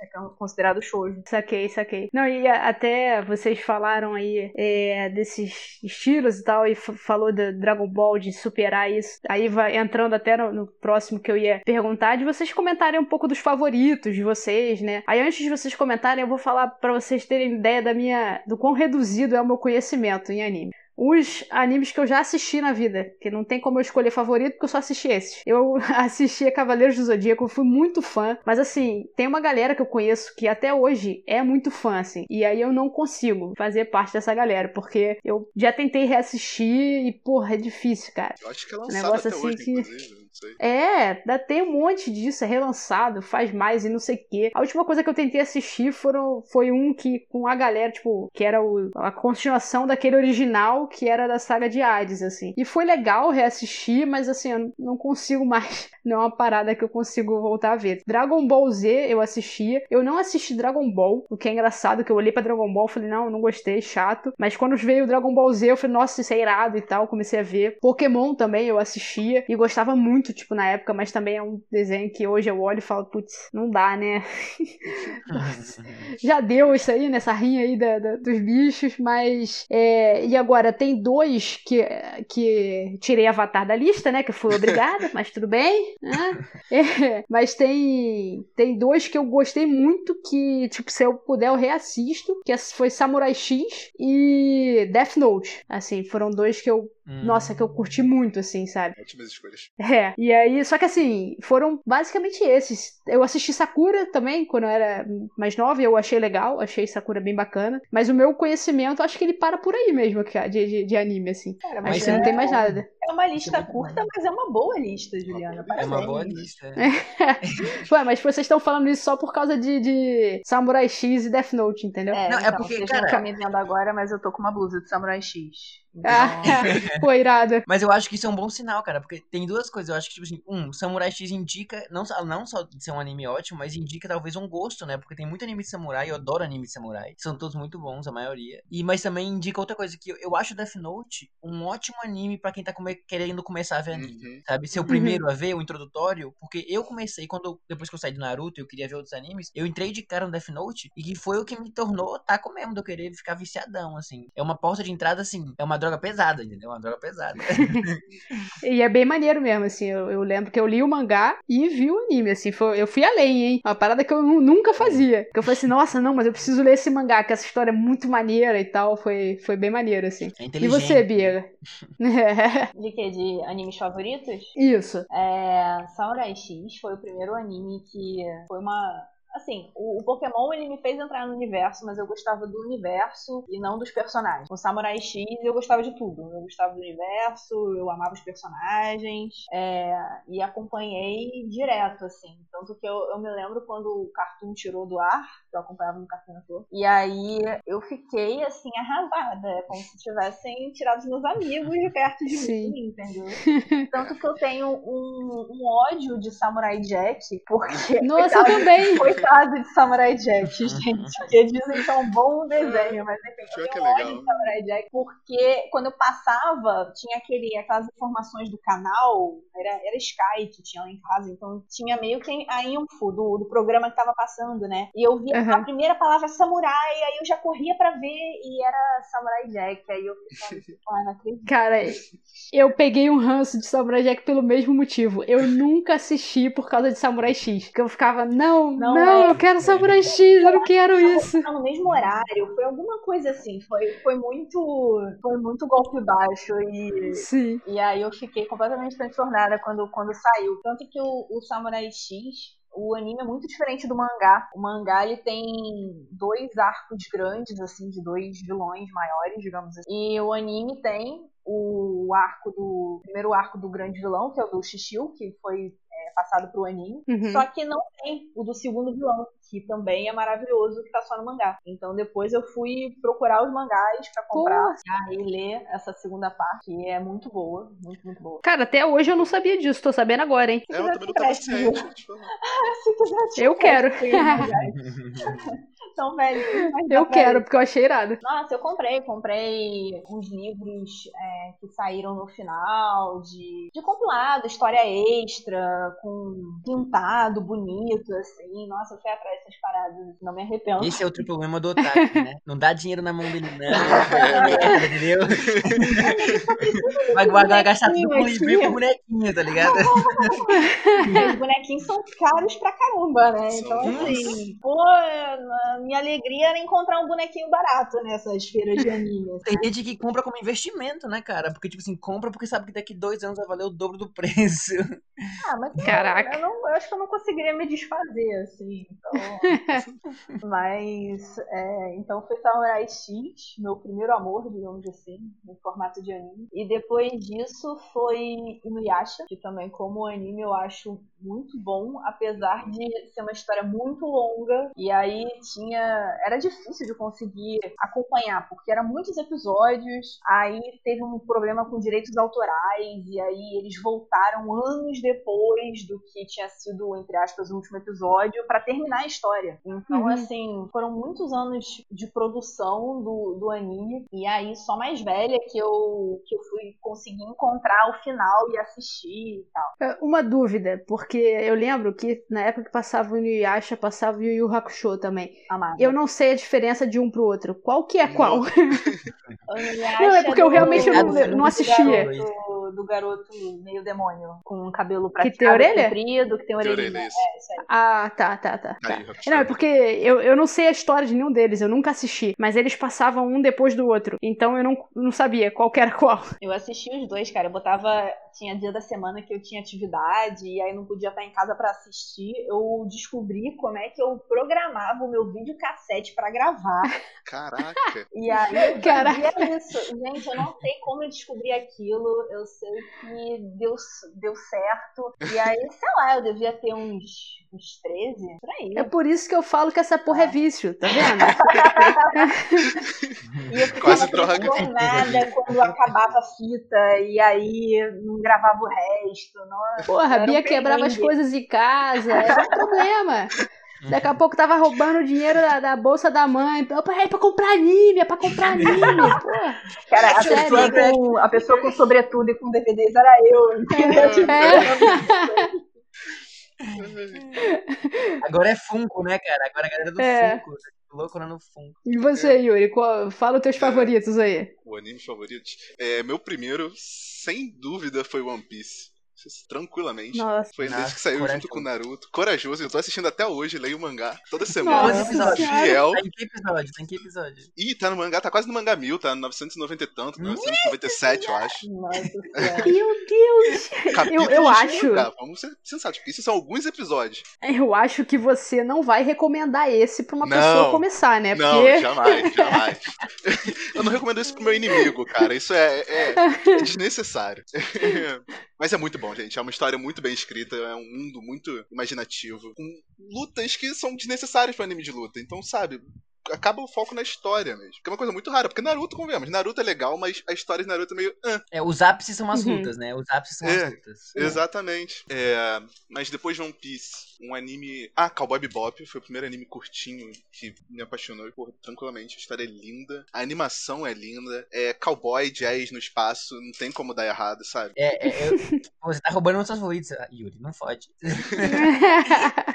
é considerado shoujo. Saquei, saquei. Não, e até vocês falaram aí é, desses estilos e tal, e falou do Dragon Ball, de superar isso. Aí vai entrando até no, no próximo que eu ia perguntar, de vocês comentarem um pouco dos favoritos de vocês, né? Aí antes de vocês comentarem, eu vou falar pra vocês terem ideia da minha. do quão reduzido é o meu conhecimento em anime. Os animes que eu já assisti na vida, que não tem como eu escolher favorito, porque eu só assisti esses. Eu assisti a Cavaleiros do Zodíaco, fui muito fã, mas assim, tem uma galera que eu conheço que até hoje é muito fã, assim, e aí eu não consigo fazer parte dessa galera, porque eu já tentei reassistir e, porra, é difícil, cara. eu acho que é lançado Negócio até assim hoje, que- inclusive. É, dá- tem um monte disso, é relançado, faz mais e não sei o quê. A última coisa que eu tentei assistir foram, foi um que com a galera, tipo, que era o- a continuação daquele original que era da saga de Hades, assim. E foi legal reassistir, mas assim, eu não consigo mais. Não é uma parada que eu consigo voltar a ver. Dragon Ball Z eu assistia. Eu não assisti Dragon Ball, o que é engraçado, que eu olhei pra Dragon Ball e falei, não, não gostei, chato. Mas quando veio o Dragon Ball Z, eu falei, nossa, isso é irado e tal. Comecei a ver. Pokémon também eu assistia e gostava muito, tipo, na época, mas também é um desenho que hoje eu olho e falo, putz, não dá, né? Já deu isso aí, nessa rinha aí da- da- dos bichos, mas. é, e agora, tem dois que, que tirei Avatar da lista, né? Que eu fui obrigada, mas tudo bem. né? É, mas tem, tem dois que eu gostei muito, que, tipo, se eu puder, eu reassisto, que foi Samurai X e Death Note. Assim, foram dois que eu. Hum. Nossa, que eu curti muito, assim, sabe? Ótimas escolhas. É, e aí, só que assim, foram basicamente esses. Eu assisti Sakura também, quando eu era mais nova, eu achei legal, achei Sakura bem bacana. Mas o meu conhecimento, acho que ele para por aí mesmo, cara, de, de, de anime, assim. Cara, Acho Mas que não é- tem mais nada. É uma lista muito curta, mas é uma boa lista, Juliana. É É uma boa lista. Ué, mas vocês estão falando isso só por causa de, de Samurai X e Death Note, entendeu? É, Não, é então, porque, vocês cara- não estão me vendo agora, mas eu tô com uma blusa de Samurai X. Ah, pô, irado. Mas eu acho que isso é um bom sinal, cara, porque tem duas coisas. Eu acho que, tipo assim, um, Samurai X indica, não, só- não só de ser um anime ótimo, mas indica talvez um gosto, né? Porque tem muito anime de samurai, eu adoro anime de samurai. São todos muito bons, a maioria. E, mas também indica outra coisa, que eu, eu acho Death Note um ótimo anime pra quem tá come- querendo começar a ver anime. Uhum. Sabe? Ser o primeiro a ver, o introdutório, porque eu comecei, quando depois que eu saí do Naruto e eu queria ver outros animes, eu entrei de cara no Death Note e que foi o que me tornou taco mesmo, de eu querer ficar viciadão, assim. É uma porta de entrada, assim, é uma droga pesada, entendeu? Uma droga pesada. E é bem maneiro mesmo, assim. Eu, eu lembro que eu li o mangá e vi o anime, assim. Foi, eu fui além, hein? Uma parada que eu nu- nunca fazia. Que eu falei assim, nossa, não, mas eu preciso ler esse mangá, que essa história é muito maneira e tal. Foi, foi bem maneiro, assim. É E você, Bia? de quê? De animes favoritos? Isso. É, Samurai X foi o primeiro anime que foi uma. Assim, o, o Pokémon ele me fez entrar no universo, mas eu gostava do universo e não dos personagens. O Samurai X eu gostava de tudo. Eu gostava do universo, eu amava os personagens é, e acompanhei direto, assim. Tanto que eu, eu me lembro quando o Cartoon tirou do ar, que eu acompanhava no Cartoon Network, e aí eu fiquei, assim, arrasada. É como se tivessem tirado os meus amigos de perto de Sim. mim, entendeu? Tanto que eu tenho um, um ódio de Samurai Jack, porque. Nossa, eu também. Coitado de Samurai Jack, gente. Porque dizem que é um bom desenho, mas enfim, Pior eu que é tenho ódio legal. de Samurai Jack, porque quando eu passava, tinha aquele, aquelas informações do canal, era, era Sky que tinha lá em casa, então tinha meio que a info do, do programa que tava passando, né? E eu via Aham. a primeira palavra samurai, aí eu já corria pra ver e era Samurai Jack. Aí eu ficava assim, ah, não acredito. Cara, eu peguei um ranço de Samurai Jack pelo mesmo motivo. Eu nunca assisti por causa de Samurai X. Porque eu ficava, não, não, Não é. eu quero Samurai X, eu não quero isso. No mesmo horário, foi alguma coisa assim, foi, foi muito foi muito golpe baixo e, Sim. e aí eu fiquei completamente transtornada quando, quando saiu. Tanto que o, o Samurai X, o anime é muito diferente do mangá. O mangá ele tem dois arcos grandes, assim, de dois vilões maiores, digamos assim. E o anime tem o arco do. o primeiro arco do grande vilão, que é o do Shishio, que foi passado pro anime. Uhum. Só que não tem o do segundo vilão, que também é maravilhoso, que tá só no mangá. Então depois eu fui procurar os mangás pra comprar e aí ler essa segunda parte, que é muito boa, muito, muito boa. Cara, até hoje eu não sabia disso, tô sabendo agora, hein? É, eu também não tava ciente. Se quiser te Eu quero. conhecer, mangás. Então, velho, mas Eu quero, porque eu achei irado. Nossa, eu comprei, comprei uns livros é, que saíram no final, de, de compilado, história extra, com pintado, bonito, assim. Nossa, eu fui atrás dessas paradas, não me arrependo. Esse é outro problema do otaku, né? Não dá dinheiro na mão dele, não. Entendeu? Vai, vai gastar tudo com livrinho e com bonequinho, tá ligado? Os bonequinhos são caros pra caramba, né? Então, São. assim, pô, a minha alegria era encontrar um bonequinho barato nessas feiras de anime. Tem gente que compra como investimento, né, cara? Porque, tipo assim, compra porque sabe que daqui dois anos vai valer o dobro do preço. Ah, mas eu- Caraca. Eu, não, eu acho que eu não conseguiria me desfazer, assim. Então... mas, é, então foi Samurai X, meu primeiro amor, digamos assim, no formato de anime. E depois disso foi Inuyasha, que também, como anime, eu acho muito bom, apesar de ser uma história muito longa. E aí tinha. Era difícil de conseguir acompanhar, porque eram muitos episódios. Aí teve um problema com direitos autorais, e aí eles voltaram anos depois do que tinha sido, entre aspas, o último episódio, pra terminar a história. Então, Uhum. assim, foram muitos anos de produção do, do anime, e aí só mais velha que eu, que eu fui conseguir encontrar o final e assistir e tal. É, Uma dúvida, porque eu lembro que na época que passava o Inuyasha, passava o Yu Yu Hakusho também. Eu não sei a diferença de um pro outro. Qual que é qual? Não, é porque eu do- realmente não- do não assistia. garoto- Do garoto meio demônio, com um cabelo prateado tem orelha? comprido, que tem orelha. É, isso aí. Ah, tá, tá, tá. tá. Aí, Não, é porque eu, eu não sei a história de nenhum deles, eu nunca assisti. Mas eles passavam um depois do outro. Então eu não, não sabia qual que era qual. Eu assisti os dois, cara. Eu botava. Tinha dia da semana que eu tinha atividade e aí não podia estar em casa para assistir, eu descobri como é que eu programava o meu videocassete para gravar. Caraca. E aí eu Caraca. isso. Gente, eu não sei como eu descobri aquilo. Eu sei que deu, deu certo. E aí, sei lá, eu devia ter uns, uns 13, por aí. É por isso que eu falo que essa porra é vício, tá vendo? E eu ficava Quase droga. transtornada quando acabava a fita e aí não gravava o resto. Nossa, Porra, a Bia um quebrava as coisas em casa, era um problema. Daqui a pouco tava roubando o dinheiro da, da bolsa da mãe. É pra comprar anime, é pra comprar anime. Porra. Cara, a Sério, pessoa, né? com, a pessoa com sobretudo e com DVDs era eu, entendeu? Tipo, É. Agora é Funko, né, cara? Agora a galera do É. Funko. Louco lá no Funko. E você, Yuri, qual- fala os teus É. favoritos aí. O anime favorito. É, meu primeiro, sem dúvida, foi One Piece. Tranquilamente. Nossa. Foi desde que saiu corajoso. junto com o Naruto. Corajoso, eu tô assistindo até hoje, leio o mangá toda semana. Nossa? Senhora. Fiel. Tá em que episódio? Tá em que episódio? Ih, tá no mangá, tá quase no mangá mil, tá no 990 e tanto, 997, eu acho. Nossa senhora. Meu Deus! Capítulos eu de acho. mangá, vamos ser sensatos, isso são alguns episódios. Eu acho que você não vai recomendar esse pra uma Não. pessoa começar, né? Não, Porque. jamais, jamais. eu não recomendo isso pro meu inimigo, cara. Isso é, é- é desnecessário. Mas é muito bom, gente. É uma história muito bem escrita, é um mundo muito imaginativo, com lutas que são desnecessárias para anime de luta. Então, sabe, acaba o foco na história mesmo. Que é uma coisa muito rara, porque Naruto, convenhamos, Naruto é legal, mas a história de Naruto é meio. "Ah". É, os ápices são as Uhum. lutas, né? Os ápices são É, as lutas. Exatamente. É, mas depois de One Piece, um anime. Ah, Cowboy Bebop foi o primeiro anime curtinho que me apaixonou. Porra, tranquilamente. A história é linda. A animação é linda. É cowboy, jazz no espaço. Não tem como dar errado, sabe? É, é, eu- você tá roubando meus favoritos, ah, Yuri. Não fode.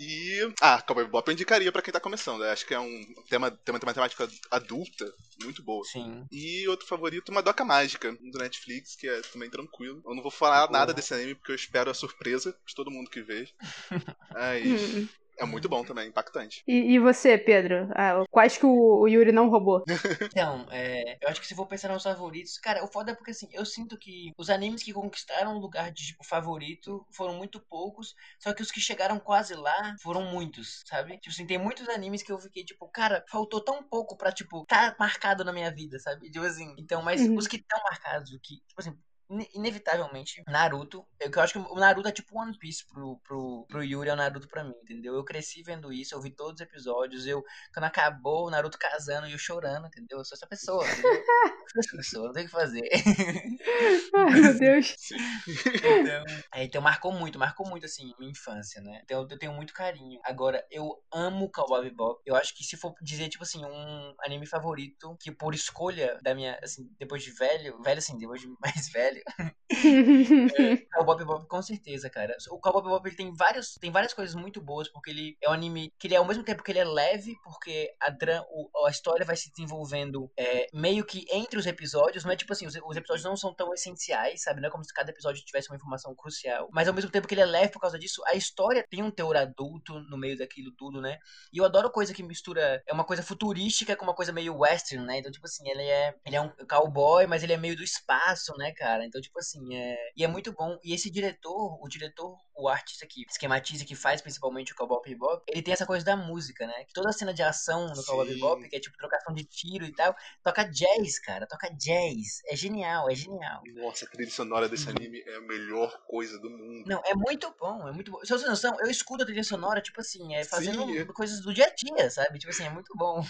E. Ah, Cowboy Bebop eu indicaria pra quem tá começando. Eu acho que é um tema, tema de matemática adulta muito boa. Sim. E outro favorito, Madoka Mágica, do Netflix, que é também tranquilo. Eu não vou falar Boa. nada desse anime porque eu espero a surpresa de todo mundo que veja. Mas. É muito bom também, impactante. e, e você, Pedro? Ah, quais que o, o Yuri não roubou? Então, é, eu acho que se for pensar nos favoritos, cara, o foda é porque assim, eu sinto que os animes que conquistaram o lugar de tipo, favorito foram muito poucos, só que os que chegaram quase lá foram muitos, sabe? Tipo assim, tem muitos animes que eu fiquei tipo, cara, faltou tão pouco pra, tipo, tá marcado na minha vida, sabe? Tipo assim, então, mas Uhum. os que estão marcados, o que, tipo assim, inevitavelmente, Naruto. Eu, que eu acho que o Naruto é tipo One Piece pro, pro, pro Yuri, é o Naruto pra mim, entendeu? Eu cresci vendo isso, eu vi todos os episódios, eu, quando acabou o Naruto casando e eu chorando, entendeu? Eu sou essa pessoa? Eu sou essa pessoa, não tem o que fazer. Ai, meu Deus. Então, é, então marcou muito, marcou muito, assim, minha infância, né? Então eu tenho muito carinho. Agora, eu amo Cowboy Bebop. Eu acho que se for dizer, tipo assim, um anime favorito, que por escolha da minha, assim, depois de velho, velho assim, depois de mais velho, Cowboy Bebop com certeza, cara. O Cowboy Bebop ele tem vários, tem várias coisas muito boas porque ele é um anime que ele é ao mesmo tempo que ele é leve, porque a dra- o- a história vai se desenvolvendo é, meio que entre os episódios, não é tipo assim, os, os episódios não são tão essenciais, sabe? Não é como se cada episódio tivesse uma informação crucial, mas ao mesmo tempo que ele é leve por causa disso, a história tem um teor adulto no meio daquilo tudo, né? E eu adoro coisa que mistura é uma coisa futurística com uma coisa meio western, né? Então tipo assim, ele é ele é um cowboy, mas ele é meio do espaço, né, cara? Então tipo assim, é e é muito bom. E esse diretor, o diretor, o artista que esquematiza, que faz principalmente o Cowboy Bebop, ele tem essa coisa da música, né? Que toda a cena de ação no Cowboy. Bebop, que é tipo trocação de tiro e tal, toca jazz, cara, toca jazz. É genial, é genial. Nossa, a trilha sonora desse anime é a melhor coisa do mundo. Não, é muito bom, é muito bom. Se você tem noção, eu escuto a trilha sonora, tipo assim, é fazendo Sim, é. coisas do dia a dia, sabe? Tipo assim, é muito bom.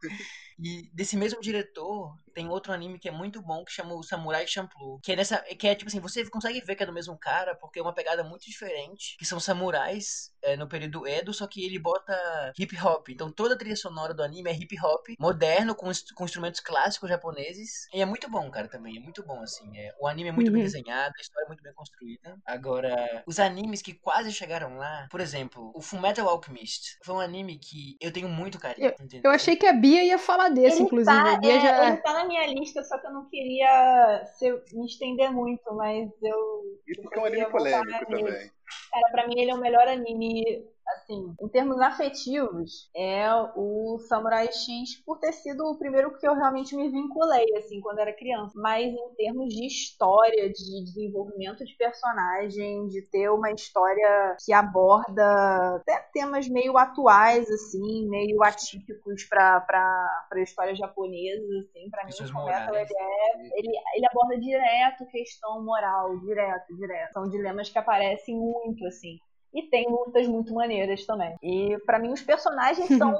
E desse mesmo diretor, tem outro anime que é muito bom que chama o Samurai Champloo. Que é nessa. Que é tipo assim, você consegue ver que é do mesmo cara, porque é uma pegada muito diferente. Que são samurais é, no período Edo, só que ele bota hip hop. Então toda a trilha sonora do anime é hip hop, moderno, com, com instrumentos clássicos japoneses. E é muito bom, cara, também. É muito bom, assim. É, o anime é muito bem Uhum. desenhado, a história é muito bem construída. Agora, os animes que quase chegaram lá, por exemplo, o Fullmetal Alchemist foi um anime que eu tenho muito carinho. entendeu? Eu achei que a Bia ia falar desse, inclusive. Tá, a Bia é, já. ele tá na minha lista, só que eu não queria ser- me estender muito, mas eu. E porque é um anime polêmico também. Cara, pra mim ele é o melhor anime assim, em termos afetivos, é o Samurai X por ter sido o primeiro que eu realmente me vinculei, assim, quando era criança. Mas em termos de história, de desenvolvimento de personagem, de ter uma história que aborda até temas meio atuais, assim, meio atípicos para histórias japonesas, assim, para mim, o Metal, ele, é, ele, ele aborda direto questão moral, direto, direto. São dilemas que aparecem muito, assim. E tem lutas muito maneiras também. E para mim os personagens são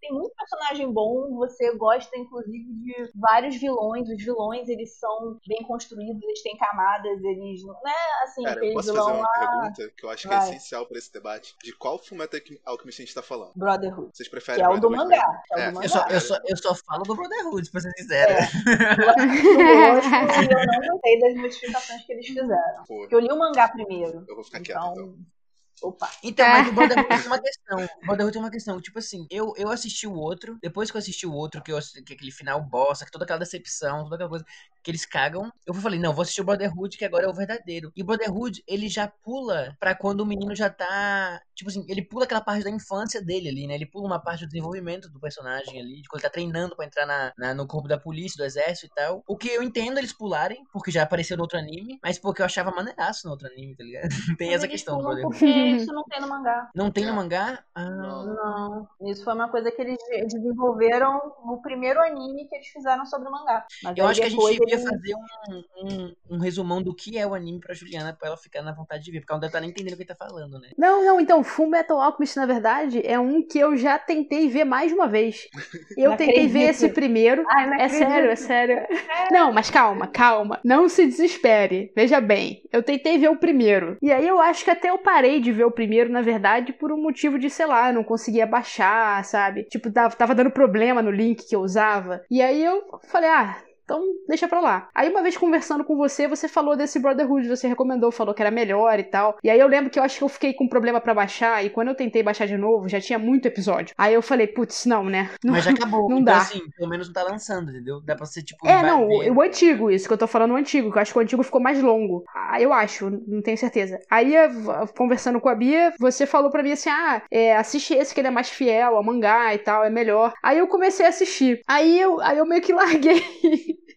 tem muito personagem bom, você gosta inclusive de vários vilões. Os vilões, eles são bem construídos, eles têm camadas, eles não é assim, Cara, eu posso fazer uma lá... pergunta que eu acho que é Vai. é essencial para esse debate. De qual Fullmetal Alchemist a gente tá falando? Brotherhood. Vocês preferem que é o do mangá. É, é, do mangá. Eu, só, eu, só, eu só falo do Brotherhood, pra ser sincero. É. Eu, eu não gostei das modificações que eles fizeram. Porque eu li o mangá primeiro. Eu vou ficar então... quieto, então. Opa. Então, mas o Brotherhood tem uma questão. O Brotherhood tem uma questão. Tipo assim, eu, eu assisti o outro, depois que eu assisti o outro, que, eu, que aquele final bosta, que toda aquela decepção, toda aquela coisa que eles cagam, eu falei, não, vou assistir o Brotherhood, que agora é o verdadeiro. E o Brotherhood, ele já pula pra quando o menino já tá. Tipo assim, ele pula aquela parte da infância dele ali, né? Ele pula uma parte do desenvolvimento do personagem ali, de quando ele tá treinando pra entrar na, na, no corpo da polícia, do exército e tal. O que eu entendo eles pularem, porque já apareceu no outro anime, mas porque eu achava maneiraço no outro anime, tá ligado? tem mas essa questão do Brotherhood. Porque isso não tem no mangá. Não tem no mangá? Ah. Não. Isso foi uma coisa que eles desenvolveram no primeiro anime que eles fizeram sobre o mangá. Mas eu acho que a gente devia eles... fazer um, um, um, resumão do que é o anime pra Juliana, pra ela ficar na vontade de ver, porque ela não deve estar nem entendendo o que ele tá falando, né? Não, não, então, Full Metal Alchemist, na verdade, é um que eu já tentei ver mais de uma vez. Eu tentei acredito. ver esse primeiro. Ai, é acredito. sério, é sério. É. Não, mas calma, calma. Não se desespere. Veja bem, eu tentei ver o primeiro. E aí eu acho que até eu parei de ver o primeiro, na verdade verdade, por um motivo de, sei lá, não conseguia baixar, sabe? Tipo, tava, tava dando problema no link que eu usava. E aí eu falei, ah, então, deixa pra lá. Aí, uma vez conversando com você, você falou desse Brotherhood, você recomendou, falou que era melhor e tal. E aí eu lembro que eu acho que eu fiquei com problema para baixar, e quando eu tentei baixar de novo, já tinha muito episódio. Aí eu falei, putz, não, né? Não, Mas já acabou. Não então, dá. assim, pelo menos não tá lançando, entendeu? Dá pra ser tipo. É, não, o, o, antigo, isso que eu tô falando, o antigo, que eu acho que o antigo ficou mais longo. Ah, eu acho, não tenho certeza. Aí, conversando com a Bia, você falou pra mim assim: ah, é, assiste esse que ele é mais fiel ao mangá e tal, é melhor. Aí eu comecei a assistir. Aí eu, aí eu meio que larguei.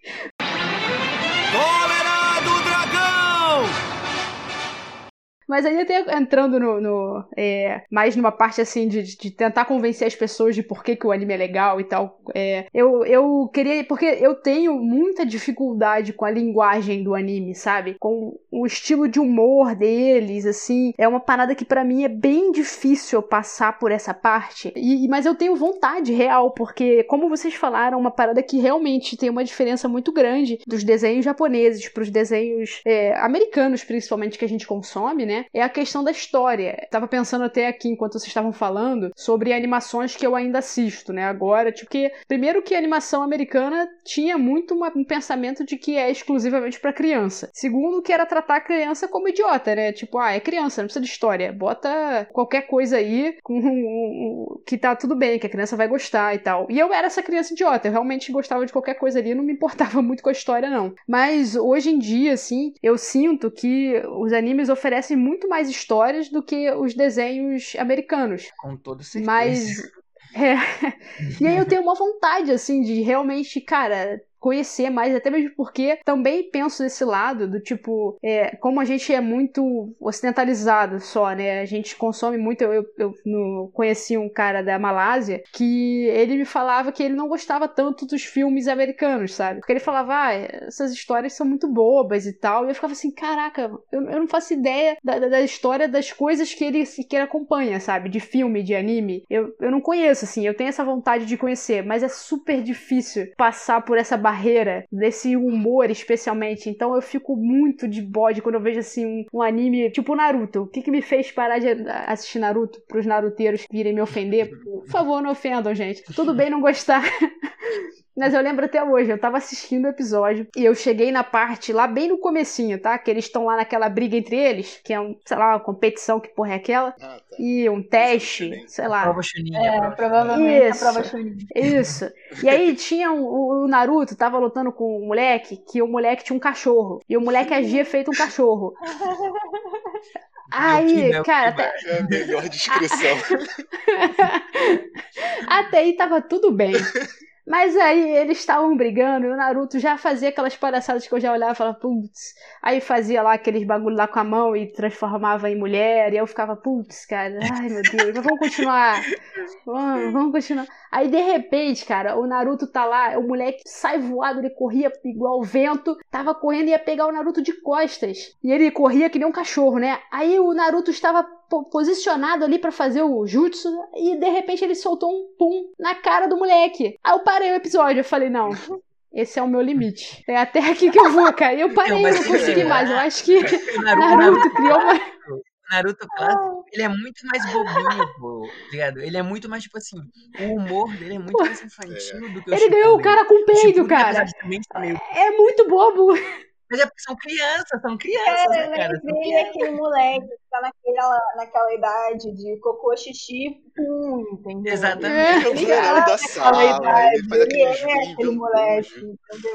Cólera do Mas aí até entrando no, no é, mais numa parte assim de, de, tentar convencer as pessoas de por que, que o anime é legal e tal. É, eu, eu queria. Porque eu tenho muita dificuldade com a linguagem do anime, sabe? Com o estilo de humor deles, assim. É uma parada que para mim é bem difícil passar por essa parte. E, mas eu tenho vontade real, porque, como vocês falaram, uma parada que realmente tem uma diferença muito grande dos desenhos japoneses para os desenhos é, americanos, principalmente, que a gente consome, né? É a questão da história. tava pensando até aqui, enquanto vocês estavam falando, sobre animações que eu ainda assisto, né? Agora, tipo, que, primeiro que a animação americana tinha muito uma, um pensamento de que é exclusivamente para criança. Segundo, que era tratar a criança como idiota, né? Tipo, ah, é criança, não precisa de história. Bota qualquer coisa aí com que tá tudo bem, que a criança vai gostar e tal. E eu era essa criança idiota, eu realmente gostava de qualquer coisa ali, não me importava muito com a história, não. Mas hoje em dia, assim, eu sinto que os animes oferecem muito mais histórias do que os desenhos americanos. Com toda certeza. Mas. É. E aí eu tenho uma vontade, assim, de realmente, cara, conhecer mais, até mesmo porque também penso nesse lado do tipo, é, como a gente é muito ocidentalizado só, né? A gente consome muito. Eu, eu, eu no, conheci um cara da Malásia que ele me falava que ele não gostava tanto dos filmes americanos, sabe? Porque ele falava, ah, essas histórias são muito bobas e tal. E eu ficava assim, caraca, eu, eu não faço ideia da, da, da, história das coisas que ele, que ele acompanha, sabe? De filme, de anime. Eu, eu não conheço, assim, eu tenho essa vontade de conhecer, mas é super difícil passar por essa barreira barreira desse humor, especialmente. Então eu fico muito de bode quando eu vejo assim um, um anime tipo Naruto. O que, que me fez parar de assistir Naruto pros naruteiros virem me ofender? Por favor, não ofendam, gente. Tudo bem não gostar. Mas eu lembro até hoje, eu tava assistindo o episódio e eu cheguei na parte lá bem no comecinho, tá? Que eles estão lá naquela briga entre eles, que é um, sei lá, uma competição, que porra é aquela? Ah, tá. E um teste, sei lá. Prova chuninha. É, prova provavelmente isso, a prova chuninha. Isso. E aí tinha um, o, Naruto, tava lutando com um moleque, que o moleque tinha um cachorro. E o moleque agia feito um cachorro. Aí, Kiba, cara, Kiba. até, É a melhor descrição. até aí tava tudo bem. Mas aí eles estavam brigando e o Naruto já fazia aquelas palhaçadas que eu já olhava e falava, putz. Aí fazia lá aqueles bagulho lá com a mão e transformava em mulher. E eu ficava, putz, cara, ai meu Deus, mas vamos continuar. Vamos, vamos continuar. Aí de repente, cara, o Naruto tá lá, o moleque sai voado, ele corria igual o vento, tava correndo e ia pegar o Naruto de costas. E ele corria que nem um cachorro, né? Aí o Naruto estava posicionado ali pra fazer o jutsu e de repente ele soltou um pum na cara do moleque. Aí eu parei o episódio, eu falei, não. Esse é o meu limite. É até aqui que eu vou, cara. E eu parei, Não, eu não consegui é, mais. Eu acho que O Naruto, Naruto criou uma. o Naruto clássico, ele é muito mais bobinho, pô, ligado? Ele é muito mais, tipo assim, o humor dele é muito mais infantil do que o Ele ganhou o cara com O peito, Shippuden, cara. É muito bobo. Mas é porque são crianças, são crianças, É, né, cara? ele é aquele moleque que tá naquela, naquela idade de cocô, xixi, pum, entendeu? Exatamente. Ele é o verão da sala, idade, ele faz ele é aquele moleque, entendeu?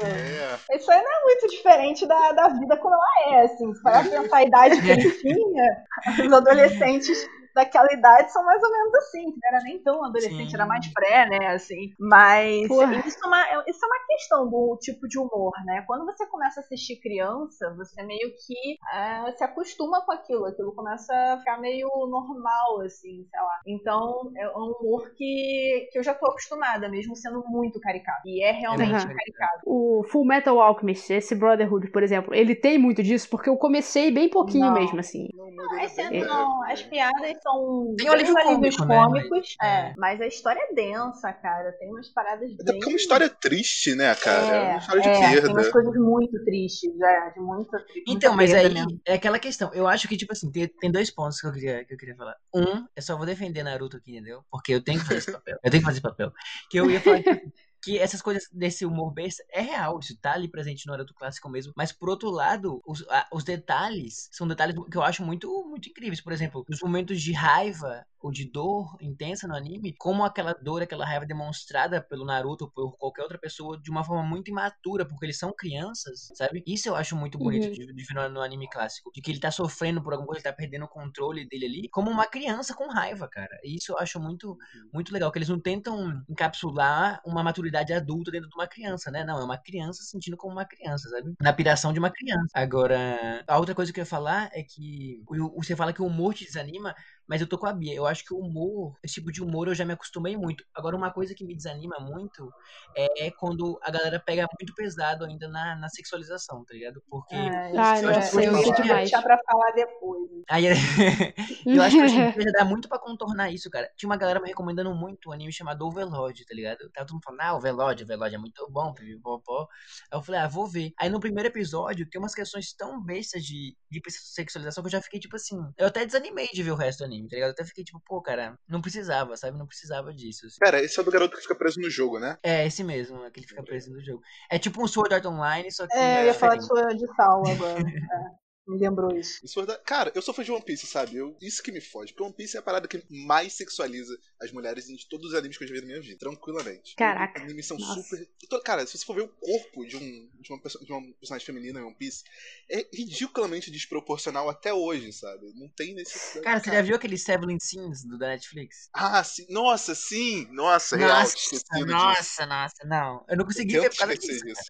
É. Isso aí não é muito diferente da, da vida como ela é, assim. Se parar pensar a idade que ele tinha, os adolescentes daquela idade são mais ou menos assim, que não era nem tão adolescente, Sim. era mais pré, né, assim. Mas Porra. isso é, uma, isso é uma questão do tipo de humor, né? Quando você começa a assistir criança, você meio que é, se acostuma com aquilo, aquilo começa a ficar meio normal, assim, sei lá. Então, é um humor que, que eu já tô acostumada, mesmo sendo muito caricato. E é realmente caricato. O Full Metal Alchemist, esse Brotherhood, por exemplo, ele tem muito disso porque eu comecei bem pouquinho Não. mesmo, assim. Não, mas ele é leve, não, as piadas são Tem um alívio bem alívios né, cômicos, mas- é, é. mas a história é densa, cara. Tem umas paradas Até bem... porque é uma história triste, né, cara? É, É, uma história de é, tem umas perda. coisas muito tristes, é, de muita, muita Então, mas perda aí mesmo. é aquela questão. Eu acho que, tipo assim, tem, tem dois pontos que eu, queria, que eu queria falar. Um, eu só vou defender Naruto aqui, entendeu? Porque eu tenho que fazer esse papel. Eu tenho que fazer esse papel. Que eu ia falar que, que essas coisas desse humor besta é real, isso tá ali presente no Naruto clássico mesmo. Mas, por outro lado, os, a- os detalhes são detalhes que eu acho muito, muito incríveis. Por exemplo, os momentos de raiva ou de dor intensa no anime, como aquela dor, aquela raiva demonstrada pelo Naruto ou por qualquer outra pessoa de uma forma muito imatura, porque eles são crianças, sabe? Isso eu acho muito bonito Uhum. de, de ver no, no anime clássico. De que ele tá sofrendo por alguma coisa, ele tá perdendo o controle dele ali, como uma criança com raiva, cara. E isso eu acho muito, muito legal, que eles não tentam encapsular uma maturidade adulta dentro de uma criança, né? Não, é uma criança se sentindo como uma criança, sabe? Na piração de uma criança. Agora, a outra coisa que eu ia falar é que você fala que o humor te desanima, mas eu tô com a Bia. Eu acho que o humor, esse tipo de humor eu já me acostumei muito. Agora, uma coisa que me desanima muito é quando a galera pega muito pesado ainda na, na sexualização, tá ligado? Porque. É, é- eu isso é ia demais. deixar pra falar depois. Aí, eu acho que dia já dá muito pra contornar isso, cara. Tinha uma galera me recomendando muito um anime chamado Overlord, tá ligado? Tava todo mundo falando, ah, Overlord, Overlord é muito bom, pipipopó. Aí eu falei, ah, vou ver. Aí no primeiro episódio tem umas questões tão bestas de, de sexualização que eu já fiquei tipo assim. Eu até desanimei de ver o resto do anime, tá ligado? Eu até fiquei tipo, pô, cara, não precisava, sabe? Não precisava disso. assim. Pera, esse é o do garoto que fica preso no jogo, né? É, esse mesmo, aquele que fica preso no jogo. É tipo um Sword Art Online, só que. É, eu ia falar de sua de sal agora. É, me lembrou isso. Isso foi da- Cara, eu sou fã de One Piece, sabe? Eu... Isso que me fode. Porque One Piece é a parada que mais sexualiza as mulheres de todos os animes que eu já vi na minha vida. Tranquilamente. Caraca. Animes são Nossa. super. Cara, se você for ver o corpo de, um, de, uma, perso- de uma personagem feminina em One Piece, é ridiculamente desproporcional até hoje, sabe? Não tem necessidade. Cara, você já viu aquele Seven Sins do da Netflix? Ah, sim. Nossa, sim. Nossa, real. Nossa, esquecido disso. nossa, nossa, não. Eu não consegui Eu ver por causa disso. disso.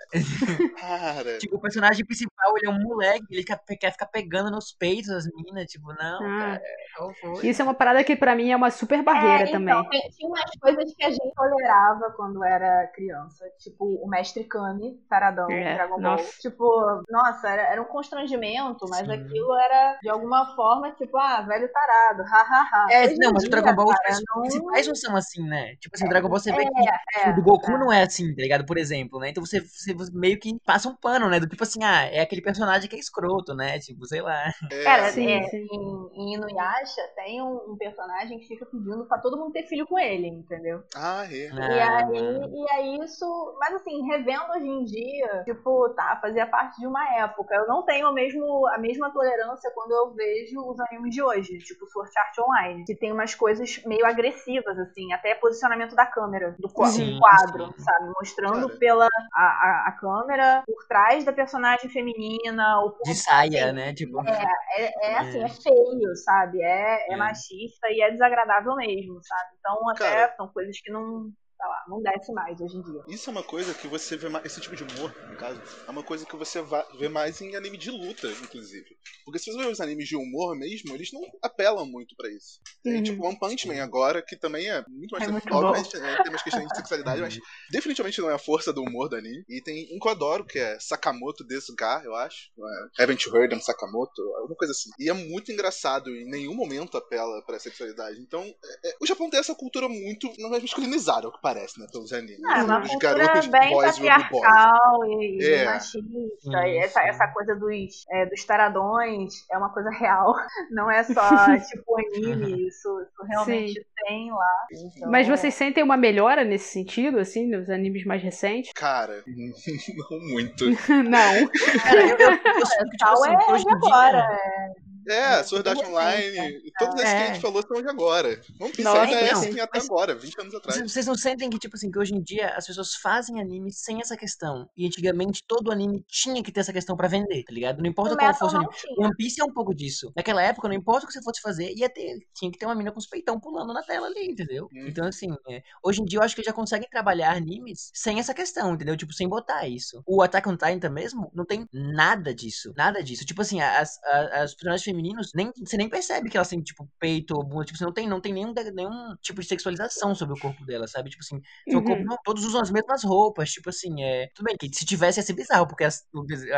Cara. Tipo, o personagem principal, ele é um moleque, ele quer, quer ficar pegando nos peitos das meninas, tipo, não, Ah. cara, foi? Isso é uma parada que pra mim é uma super barreira É, também. então, tem- tinha umas coisas que a gente tolerava quando era criança. Tipo, o Mestre Kami, Taradão, É, Dragon Ball. nossa. Tipo, nossa, era, era um constrangimento, mas Sim. aquilo era, de alguma forma, tipo, ah, velho tarado, hahaha. É, Hoje não, mas o Dragon Ball, os cara, personagens não- principais não são assim, né? Tipo assim, o Dragon Ball você vê que É, o do Goku é. não é assim, tá ligado? Por exemplo, né? Então você, você meio que passa um pano, né? Do tipo assim, ah, é aquele personagem que é escroto, né? Tipo, sei lá. É, Cara, Sim, é, sim. Em, em Inuyasha tem um, um personagem que fica pedindo pra todo mundo ter filho com ele, entendeu? Ah, é. E Ah, aí, e aí isso, mas assim, revendo hoje em dia, tipo, tá, fazia parte de uma época. Eu não tenho o mesmo, a mesma tolerância quando eu vejo os animes de hoje, tipo Sword Art Online, que tem umas coisas meio agressivas, assim, até posicionamento da câmera, do qua- Sim, quadro, sim. sabe? Mostrando Cara. pela a, a, a câmera por trás da personagem feminina, ou por De saia, cara, né? Tipo, É, é assim, É. é feio, sabe? É, é É. machista e é desagradável mesmo, sabe? Então, até Cara. são coisas que não, sei lá, não desce mais hoje em dia. Isso é uma coisa que você vê mais. Esse tipo de humor, no caso, é uma coisa que você vê mais em anime de luta, inclusive. Porque se você vê os animes de humor mesmo, eles não apelam muito pra isso. Tem Uhum. tipo One Punch Man agora, que também é muito mais. É muito obviamente, é, tem umas questões de sexualidade, mas definitivamente não é a força do humor do anime. E tem um que eu adoro, que é Sakamoto Desuga, eu acho. É, Haven't You Heard of Sakamoto? Alguma coisa assim. E é muito engraçado, e em nenhum momento apela pra sexualidade. Então, é- é- o Japão tem essa cultura muito. Não é masculinizada, é o que parece, né? Pelos animes. É uma Os garotos bem boys patriarcal e, e É. machista. Sim, e essa, sim. essa coisa dos, é, dos taradões é uma coisa real. Não é só tipo anime. Isso, isso realmente tem lá. Então, Mas vocês sentem uma melhora nesse sentido, assim, nos animes mais recentes? Cara, não muito. Não. cara, eu, eu, eu tipo assim, é agora. dia. É, Sword Art Tudo Online, todos esses que a É. gente falou são de agora. One Piece Nossa, ainda é não, assim até mas- agora, 20 anos atrás. Vocês vocês não sentem que, tipo assim, que hoje em dia as pessoas fazem anime sem essa questão. E antigamente todo anime tinha que ter essa questão pra vender, tá ligado? Não importa qual fosse o anime. tinha. One Piece é um pouco disso. Naquela época, não importa o que você fosse fazer, ia ter. Tinha que ter uma mina com os peitão pulando na tela ali, entendeu? Uhum. Então, assim, é, hoje em dia eu acho que já conseguem trabalhar animes sem essa questão, entendeu? Tipo, sem botar isso. O Attack on Titan mesmo não tem nada disso. Nada disso. Tipo assim, as, as, as personagens femininos, nem, você nem percebe que elas têm, tipo, peito ou bunda. Tipo, você não tem, não tem nenhum, nenhum tipo de sexualização sobre o corpo delas, sabe? Tipo assim, Uhum. corpo, não, todos usam as mesmas roupas, tipo assim, é. Tudo bem, que se tivesse ia ser bizarro, porque as,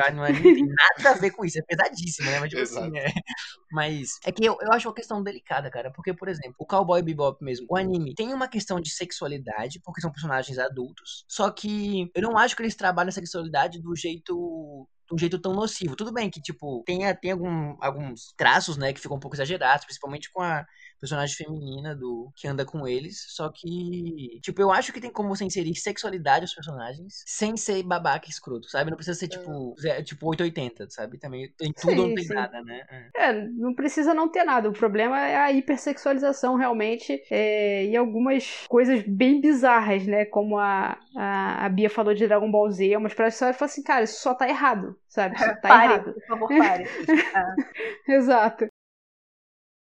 a- não, é- não tem nada a ver com isso, é pesadíssimo, né? Mas, tipo assim, é. Mas é que eu, eu acho uma questão delicada, cara, porque, por exemplo, o Cowboy Bebop mesmo, o anime, tem uma questão de sexualidade, porque são personagens adultos, só que eu não acho que eles trabalham essa sexualidade do jeito de um jeito tão nocivo. Tudo bem que, tipo, tem, tem algum, alguns traços, né, que ficam um pouco exagerados, principalmente com a personagem feminina do que anda com eles. Só que, tipo, eu acho que tem como você inserir sexualidade aos personagens sem ser babaca escroto, sabe? Não precisa ser, tipo, zé- tipo 880, sabe? Também tem tudo ou não Sim, tem sim. nada, né? É. É, não precisa não ter nada. O problema é a hipersexualização, realmente, é, e algumas coisas bem bizarras, né? Como a, a, a Bia falou de Dragon Ball Z, umas pessoas falam assim, cara, isso só tá errado, sabe? Isso tá pare, errado. por favor, pare. Exato.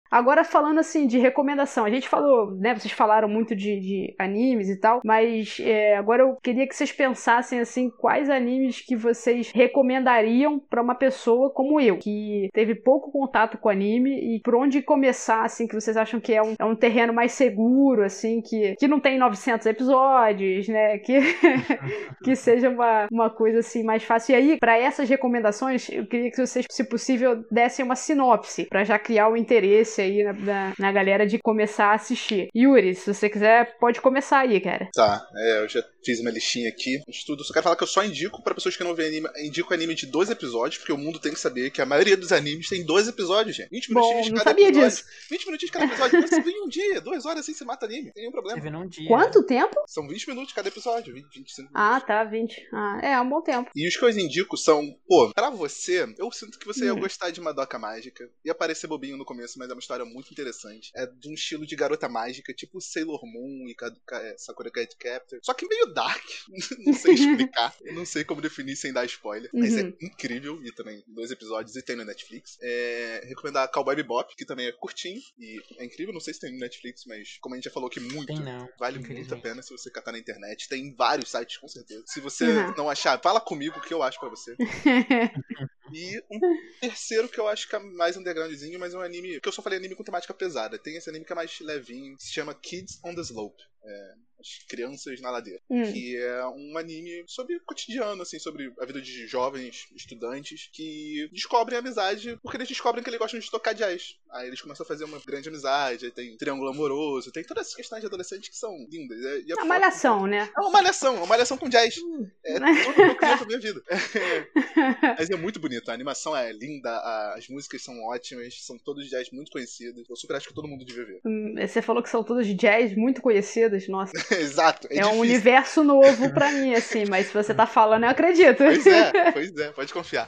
Agora falando assim de recomendação, a gente falou, né? Vocês falaram muito de, de animes e tal, mas é, agora eu queria que vocês pensassem assim quais animes que vocês recomendariam pra uma pessoa como eu, que teve pouco contato com anime e por onde começar, assim, que vocês acham que é um, é um terreno mais seguro, assim, que, que não tem 900 episódios, né? Que, que seja uma, uma coisa assim mais fácil. E aí, pra essas recomendações, eu queria que vocês, se possível, dessem uma sinopse pra já criar o interesse aí na, na, na galera de começar a assistir. Yuri, se você quiser, pode começar aí, cara. Tá, é, eu já fiz uma listinha aqui. Estudo, só quero falar que eu só indico pra pessoas que não veem anime. Indico anime de 12 episódios, porque o mundo tem que saber que a maioria dos animes tem 12 episóos, gente. 20 Bom, minutinhos de não cada sabia episódio. disso. 20 minutinhos de cada episódio. Você vê em um dia, duas horas assim você mata anime. Tem nenhum Você problema. vê num dia. Quanto tempo? São 20 minutos cada episódio, 20, 25 Ah, minutos. tá, 20. Ah, é, é um bom tempo. E os que eu indico são, pô, pra você, eu sinto que você ia Hum. gostar de Madoka Mágica. Ia parecer bobinho no começo, mas é uma história muito interessante. É de um estilo de garota mágica, tipo Sailor Moon e é, Sakura Card Captor. Só que meio dark. não sei explicar. Não sei como definir sem dar spoiler. Mas Uhum. é incrível. E também dois episódios e tem no Netflix. É, recomendar Cowboy Bebop, que também é curtinho. E é incrível. Não sei se tem no Netflix, mas como a gente já falou que muito. Tem não. Vale muito a pena se você catar na internet. Tem vários sites, com certeza. Se você Uhum. não achar, fala comigo que eu acho pra você. E um terceiro que eu acho que é mais undergroundzinho, mas é um anime. Que eu só falei anime com temática pesada. Tem esse anime que é mais levinho, se chama Kids on the Slope. É, as crianças na ladeira. Hum. Que é um anime sobre cotidiano, assim, sobre a vida de jovens estudantes que descobrem amizade porque eles descobrem que eles gostam de tocar jazz. Aí eles começam a fazer uma grande amizade, aí tem triângulo amoroso, tem todas essas questões de adolescente que são lindas. É, e é A foda. malhação, né? É uma malhação, uma malhação com jazz. É tudo que eu queria pra minha vida. Mas é muito bonito, a animação é linda, as músicas são ótimas, são todos jazz muito conhecidos. Eu super acho que todo mundo devia ver. Hum, Você falou que são todos jazz muito conhecidas, nossa. Exato, é, É, um universo novo pra mim, assim, mas se você tá falando, eu acredito. Pois é, pois é, pode confiar.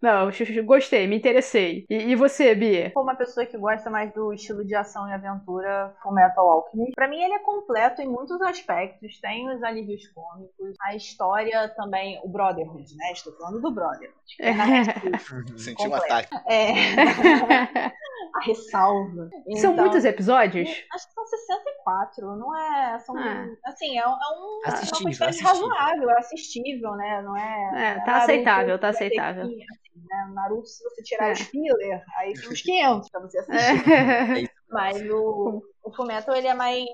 Não, gostei, me interessei. E, e você, Bia? Pô, uma pessoa que gosta mais do estilo de ação e aventura Fullmetal Alchemist. Pra mim ele é completo em muitos aspectos. Tem os alívios cômicos, a história também, o Brotherhood, né? Estou falando do Brotherhood. é Netflix, Senti um ataque. É. a ressalva. São Então, muitos episódios? Acho que são 64, não é. São, Ah. Assim, é, um- é um, é Assistível, uma quantidade assistível. razoável, é assistível, né? Não é. É, tá Naruto, aceitável, tá aceitável. assim, né? Naruto, se você tirar É. os filler, aí tem uns 500 pra você assistir. É. Mas o, o Fullmetal, ele é mais,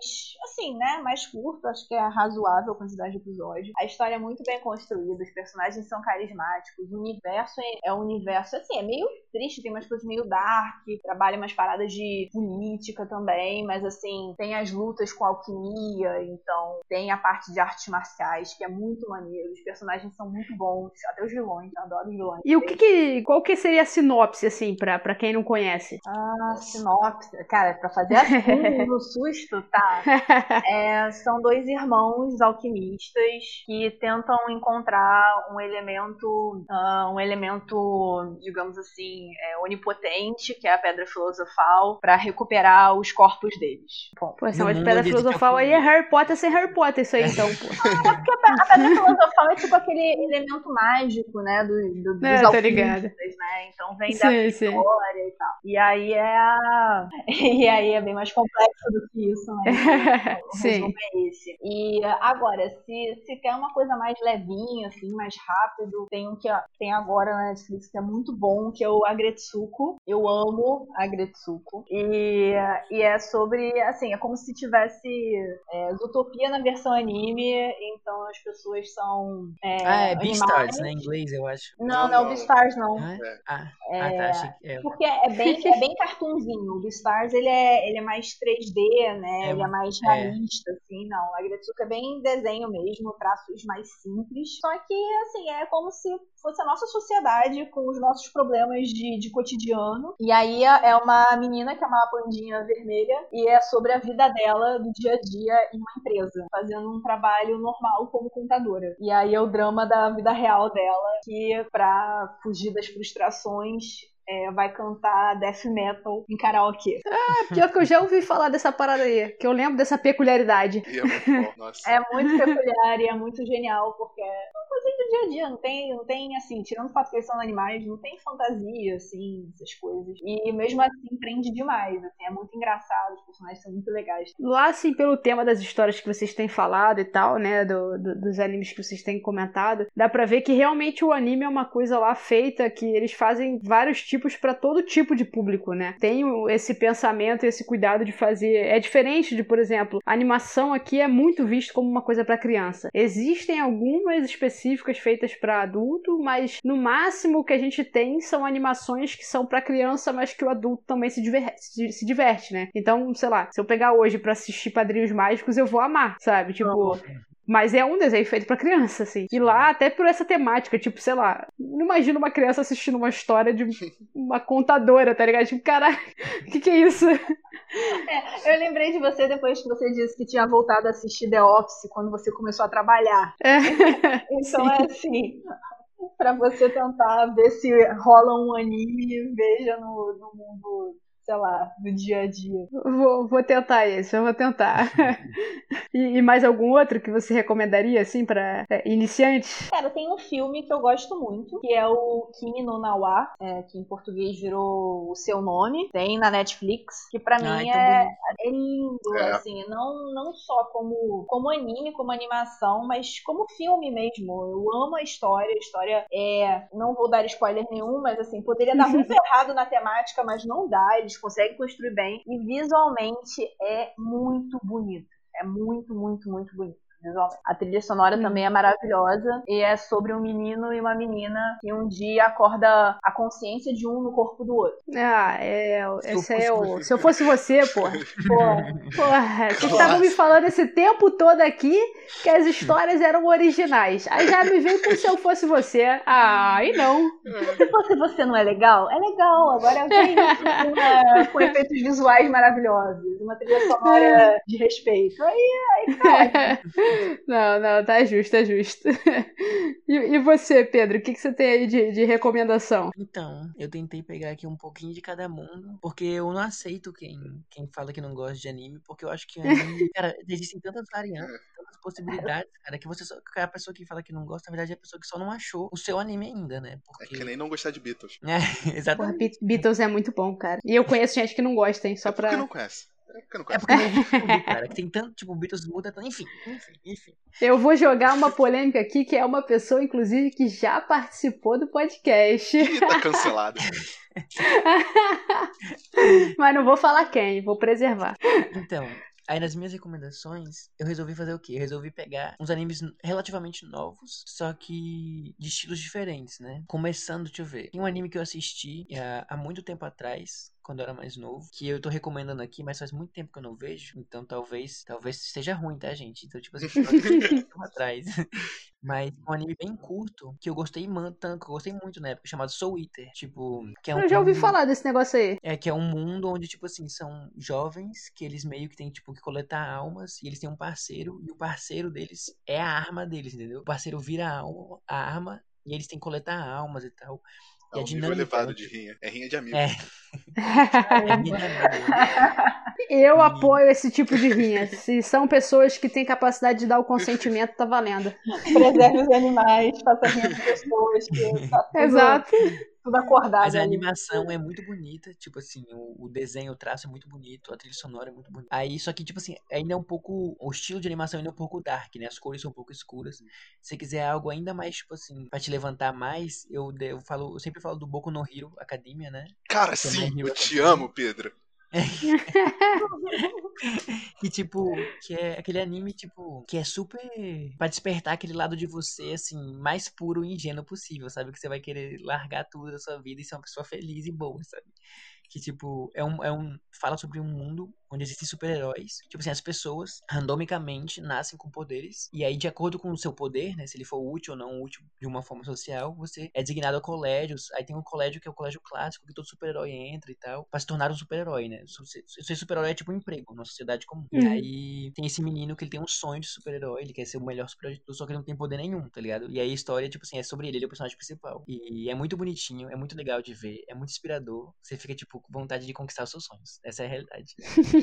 assim, né? Mais curto, acho que é razoável a quantidade de episódios. A história é muito bem construída, os personagens são carismáticos, o universo é, é um universo, assim, é meio triste, tem umas coisas meio dark, trabalha umas paradas de política também, mas, assim, tem as lutas com alquimia, então tem a parte de artes marciais, que é muito maneiro, os personagens são muito bons, até os vilões, eu adoro os vilões. E o que que, qual que seria a sinopse, assim, pra, pra quem não conhece? Ah, sinopse. Cara, pra fazer assim no susto, tá? É, são dois irmãos alquimistas que tentam encontrar um elemento, ah, um elemento, digamos assim, é, onipotente, que é a pedra filosofal, pra recuperar os corpos deles. Bom, Pô, essa de pedra filosofal aí é Harry Potter sem Harry Potter, isso aí, então, pô. a pedra filosofal é tipo aquele elemento mágico, né, do, do, dos É, tô alquimistas, né? Então vem da Sim, sim. história e tal. E aí é a... E aí é bem mais complexo do que isso, né? O Sim. é esse. E agora, se, se quer uma coisa mais levinha, assim, mais rápido, tem um que tem agora na Netflix que é muito bom, que é o Agretsuko. Eu amo Agretsuko. E, e é sobre, assim, é como se tivesse é, Zootopia na versão anime, então as pessoas são. É, Ah, é. Beastars, né? Em inglês, eu acho. Não, Não, não, é o. Beastars não. Ah, É. ah, É, ah, tá. Achei que. É, porque é bem, é bem cartoonzinho. O Beastars ele é, ele é mais 3D, né? É, ele é mais é. realista, assim, não. A Gretsuko é bem desenho mesmo, traços mais simples. Só que, assim, é como se fosse a nossa sociedade com os nossos problemas de, de cotidiano. E aí é uma menina que é uma pandinha vermelha e é sobre a vida dela do dia a dia em uma empresa, fazendo um trabalho normal como contadora. E aí é o drama da vida real dela, que pra fugir das frustrações é, vai cantar death metal em karaokê. Pior que eu já ouvi falar dessa parada aí, que eu lembro dessa peculiaridade. E é muito bom, nossa. É muito peculiar e é muito genial, porque é uma coisa dia a dia, não tem, não tem assim, tirando o fato que eles são animais, não tem fantasia, assim, essas coisas. E mesmo assim prende demais, assim, é muito engraçado, os personagens são muito legais. Lá, assim, pelo tema das histórias que vocês têm falado e tal, né, do, do- dos animes que vocês têm comentado, dá pra ver que realmente o anime é uma coisa lá feita que eles fazem vários tipos pra todo tipo de público, né? Tem esse pensamento, esse cuidado de fazer. É diferente de, por exemplo, a animação aqui é muito visto como uma coisa pra criança. Existem algumas específicas feitas pra adulto, mas no máximo o que a gente tem são animações que são pra criança, mas que o adulto também se diverte, se, diverte, né? Então, sei lá, se eu pegar hoje pra assistir Padrinhos Mágicos, eu vou amar, sabe? Tipo, mas é um desenho feito pra criança, assim. E lá, até por essa temática, tipo, sei lá, não imagino uma criança assistindo uma história de uma contadora, tá ligado? Tipo, caralho, o que que é isso? Eu lembrei de você depois que você disse que tinha voltado a assistir The Office quando você começou a trabalhar. É. Então é assim, pra você tentar ver se rola um anime, veja no, no mundo, sei lá, do dia a dia. Vou, vou tentar esse, eu vou tentar. e, e mais algum outro que você recomendaria, assim, pra é, iniciantes? Cara, tem um filme que eu gosto muito, que é o Kimi no Nawa, é, que em português virou o seu nome. Tem na Netflix, que pra Ai, mim é, é lindo, É. assim, não, não só como, como anime, como animação, mas como filme mesmo. Eu amo a história, a história é. Não vou dar spoiler nenhum, mas assim, poderia dar muito errado na temática, mas não dá, eles conseguem construir bem. E visualmente é muito bonito. É muito, muito, muito bonito. Visualmente. A trilha sonora também é maravilhosa e é sobre um menino e uma menina que um dia acorda a consciência de um no corpo do outro. Ah, é. Esse é o. Se eu fosse você, porra. Porra, Porra, vocês estavam me falando esse tempo todo aqui que as histórias eram originais. Aí já me veio com se eu fosse você. Ah, aí não. se fosse você não é legal? É legal. Agora vem com, é, com efeitos visuais maravilhosos. uma trilha sonora de respeito. Aí, aí cara. não, não, tá justo, é justo. E, e você, Pedro, o que, que você tem aí de, de recomendação? Então, eu tentei pegar aqui um pouquinho de cada mundo, porque eu não aceito quem, quem fala que não gosta de anime, porque eu acho que anime, cara, existem tantas variantes, tantas possibilidades, cara, que você só, que a pessoa que fala que não gosta, na verdade é a pessoa que só não achou o seu anime ainda, né? É Porque... que nem não gostar de Beatles. É, Porra, exatamente. Be- Beatles é muito bom, cara. E eu conheço gente que não gosta, hein? Só É pra. não conhece. É porque não É porque não cara, que tem tanto, tipo, Beatles muda enfim, enfim, enfim. Eu vou jogar uma polêmica aqui, que é uma pessoa, inclusive, que já participou do podcast. Ih, tá cancelado. Mas não vou falar quem, vou preservar. Então, aí nas minhas recomendações, eu resolvi fazer o quê? Eu resolvi pegar uns animes relativamente novos, só que de estilos diferentes, né? Começando, deixa eu ver. Tem um anime que eu assisti há, há muito tempo atrás, quando eu era mais novo, que eu tô recomendando aqui, mas faz muito tempo que eu não vejo, então talvez, talvez seja ruim, tá, gente? Então, tipo assim, atrás. Mas um anime bem curto, que eu gostei tanto, que eu gostei muito na época, chamado Soul Eater. Tipo, que é um Eu já ouvi falar desse negócio aí. é que é um mundo onde, tipo assim, são jovens que eles meio que têm, tipo, que coletar almas e eles têm um parceiro e o parceiro deles é a arma deles, entendeu? O parceiro vira a, alma, a arma e eles têm que coletar almas e tal. É um nível dinâmica elevado é, de rinha. É rinha de amigo. É, é. Eu apoio esse tipo de rinha. Se são pessoas que têm capacidade de dar o consentimento, tá valendo. Preserve os animais, faça rir as pessoas, que tá Exato. Tudo acordado. Mas a animação é muito bonita, tipo assim, o, o desenho, o traço é muito bonito, a trilha sonora é muito bonita. Aí, só que, tipo assim, ainda é um pouco. O estilo de animação ainda é um pouco dark, né? As cores são um pouco escuras. Se você quiser algo ainda mais, tipo assim, pra te levantar mais, eu, eu falo, eu sempre falo do Boku no Hero Academia, né? Cara, Que é sim, eu te amo, Pedro. Que, tipo, que é aquele anime, tipo, que é super pra despertar aquele lado de você, assim, mais puro e ingênuo possível, sabe? Que você vai querer largar tudo da sua vida e ser uma pessoa feliz e boa, sabe? Que, tipo, é um, é um. Fala sobre um mundo onde existem super-heróis. Tipo assim, as pessoas, randomicamente, nascem com poderes. E aí, de acordo com o seu poder, né? Se ele for útil ou não útil de uma forma social, você é designado a colégios. Aí tem um colégio que é o colégio clássico, que todo super-herói entra e tal. Pra se tornar um super-herói, né? Ser super-herói é tipo um emprego numa sociedade comum. E Uhum. aí tem esse menino que ele tem um sonho de super-herói, ele quer ser o melhor super-herói de tudo, só que ele não tem poder nenhum, tá ligado? E aí a história, tipo assim, é sobre ele, ele é o personagem principal. E é muito bonitinho, é muito legal de ver, é muito inspirador. Você fica, tipo, com vontade de conquistar os seus sonhos. Essa é a realidade.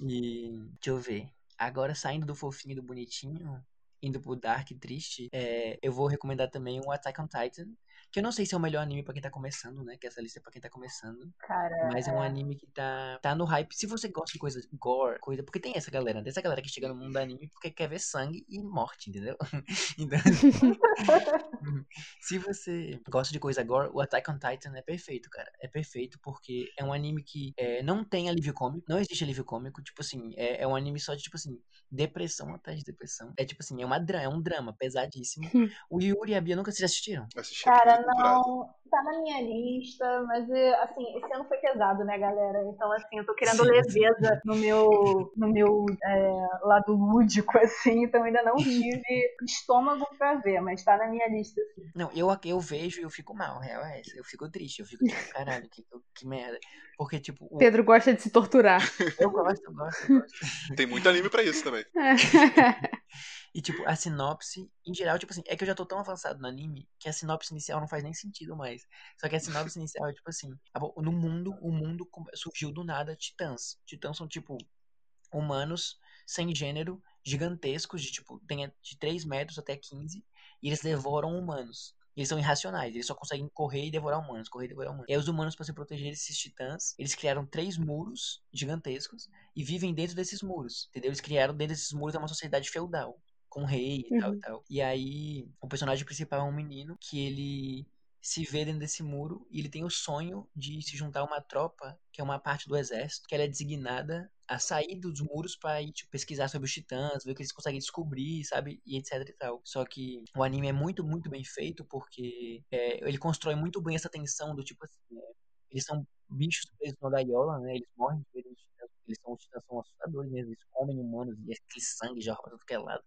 e. Deixa eu ver. Agora saindo do fofinho e do bonitinho, indo pro dark e triste, é, eu vou recomendar também o Attack on Titan. Que eu não sei se é o melhor anime pra quem tá começando, né? Que essa lista é pra quem tá começando. Cara, Mas é um anime que tá, tá no hype. Se você gosta de coisa gore, coisa. Porque tem essa galera, tem essa galera que chega no mundo do anime porque quer ver sangue e morte, entendeu? Então, se você gosta de coisa gore, o Attack on Titan é perfeito, cara. É perfeito porque é um anime que é, não tem alívio cômico, não existe alívio cômico. Tipo assim, é, é um anime só de, tipo assim, depressão atrás de depressão. É tipo assim, é, uma, é um drama pesadíssimo. o Yuri e a Bia nunca vocês assistiram? Assisti Cara. Não. Tá na minha lista, mas é, assim, esse ano foi pesado, né, galera? Então, assim, eu tô querendo Sim. leveza no meu, no meu é, lado lúdico, assim, então ainda não tive estômago pra ver, mas tá na minha lista, assim. Não, eu, eu vejo e eu fico mal, real é essa. Eu fico triste, eu fico tipo, caralho, que, que merda. Porque, tipo, o- Pedro gosta de se torturar. eu gosto, eu gosto, eu gosto. Tem muito anime pra isso também. E, tipo, a sinopse, em geral, tipo assim, é que eu já tô tão avançado no anime que a sinopse inicial não faz nem sentido mais. Só que a sinopse inicial é, tipo assim, no mundo, o mundo surgiu do nada titãs. Titãs são, tipo, humanos sem gênero, gigantescos, de, tipo, tem de 3 metros até 15, e eles devoram humanos. Eles são irracionais, eles só conseguem correr e devorar humanos, correr e devorar humanos. E aí os humanos, para se proteger desses titãs, eles criaram três muros gigantescos e vivem dentro desses muros, entendeu? Eles criaram dentro desses muros uma sociedade feudal, com rei e tal e Uhum. tal. E aí o personagem principal é um menino que ele se vê dentro desse muro e ele tem o sonho de se juntar a uma tropa, que é uma parte do exército, que ela é designada a sair dos muros pra ir tipo, pesquisar sobre os titãs, ver o que eles conseguem descobrir, sabe? E etc e tal. Só que o anime é muito, muito bem feito porque é, ele constrói muito bem essa tensão do tipo assim, é, eles são bichos presos na gaiola, né? Eles morrem de Eles são, são assustadores mesmo. Eles comem humanos e aquele sangue jorra pra todo que é lado.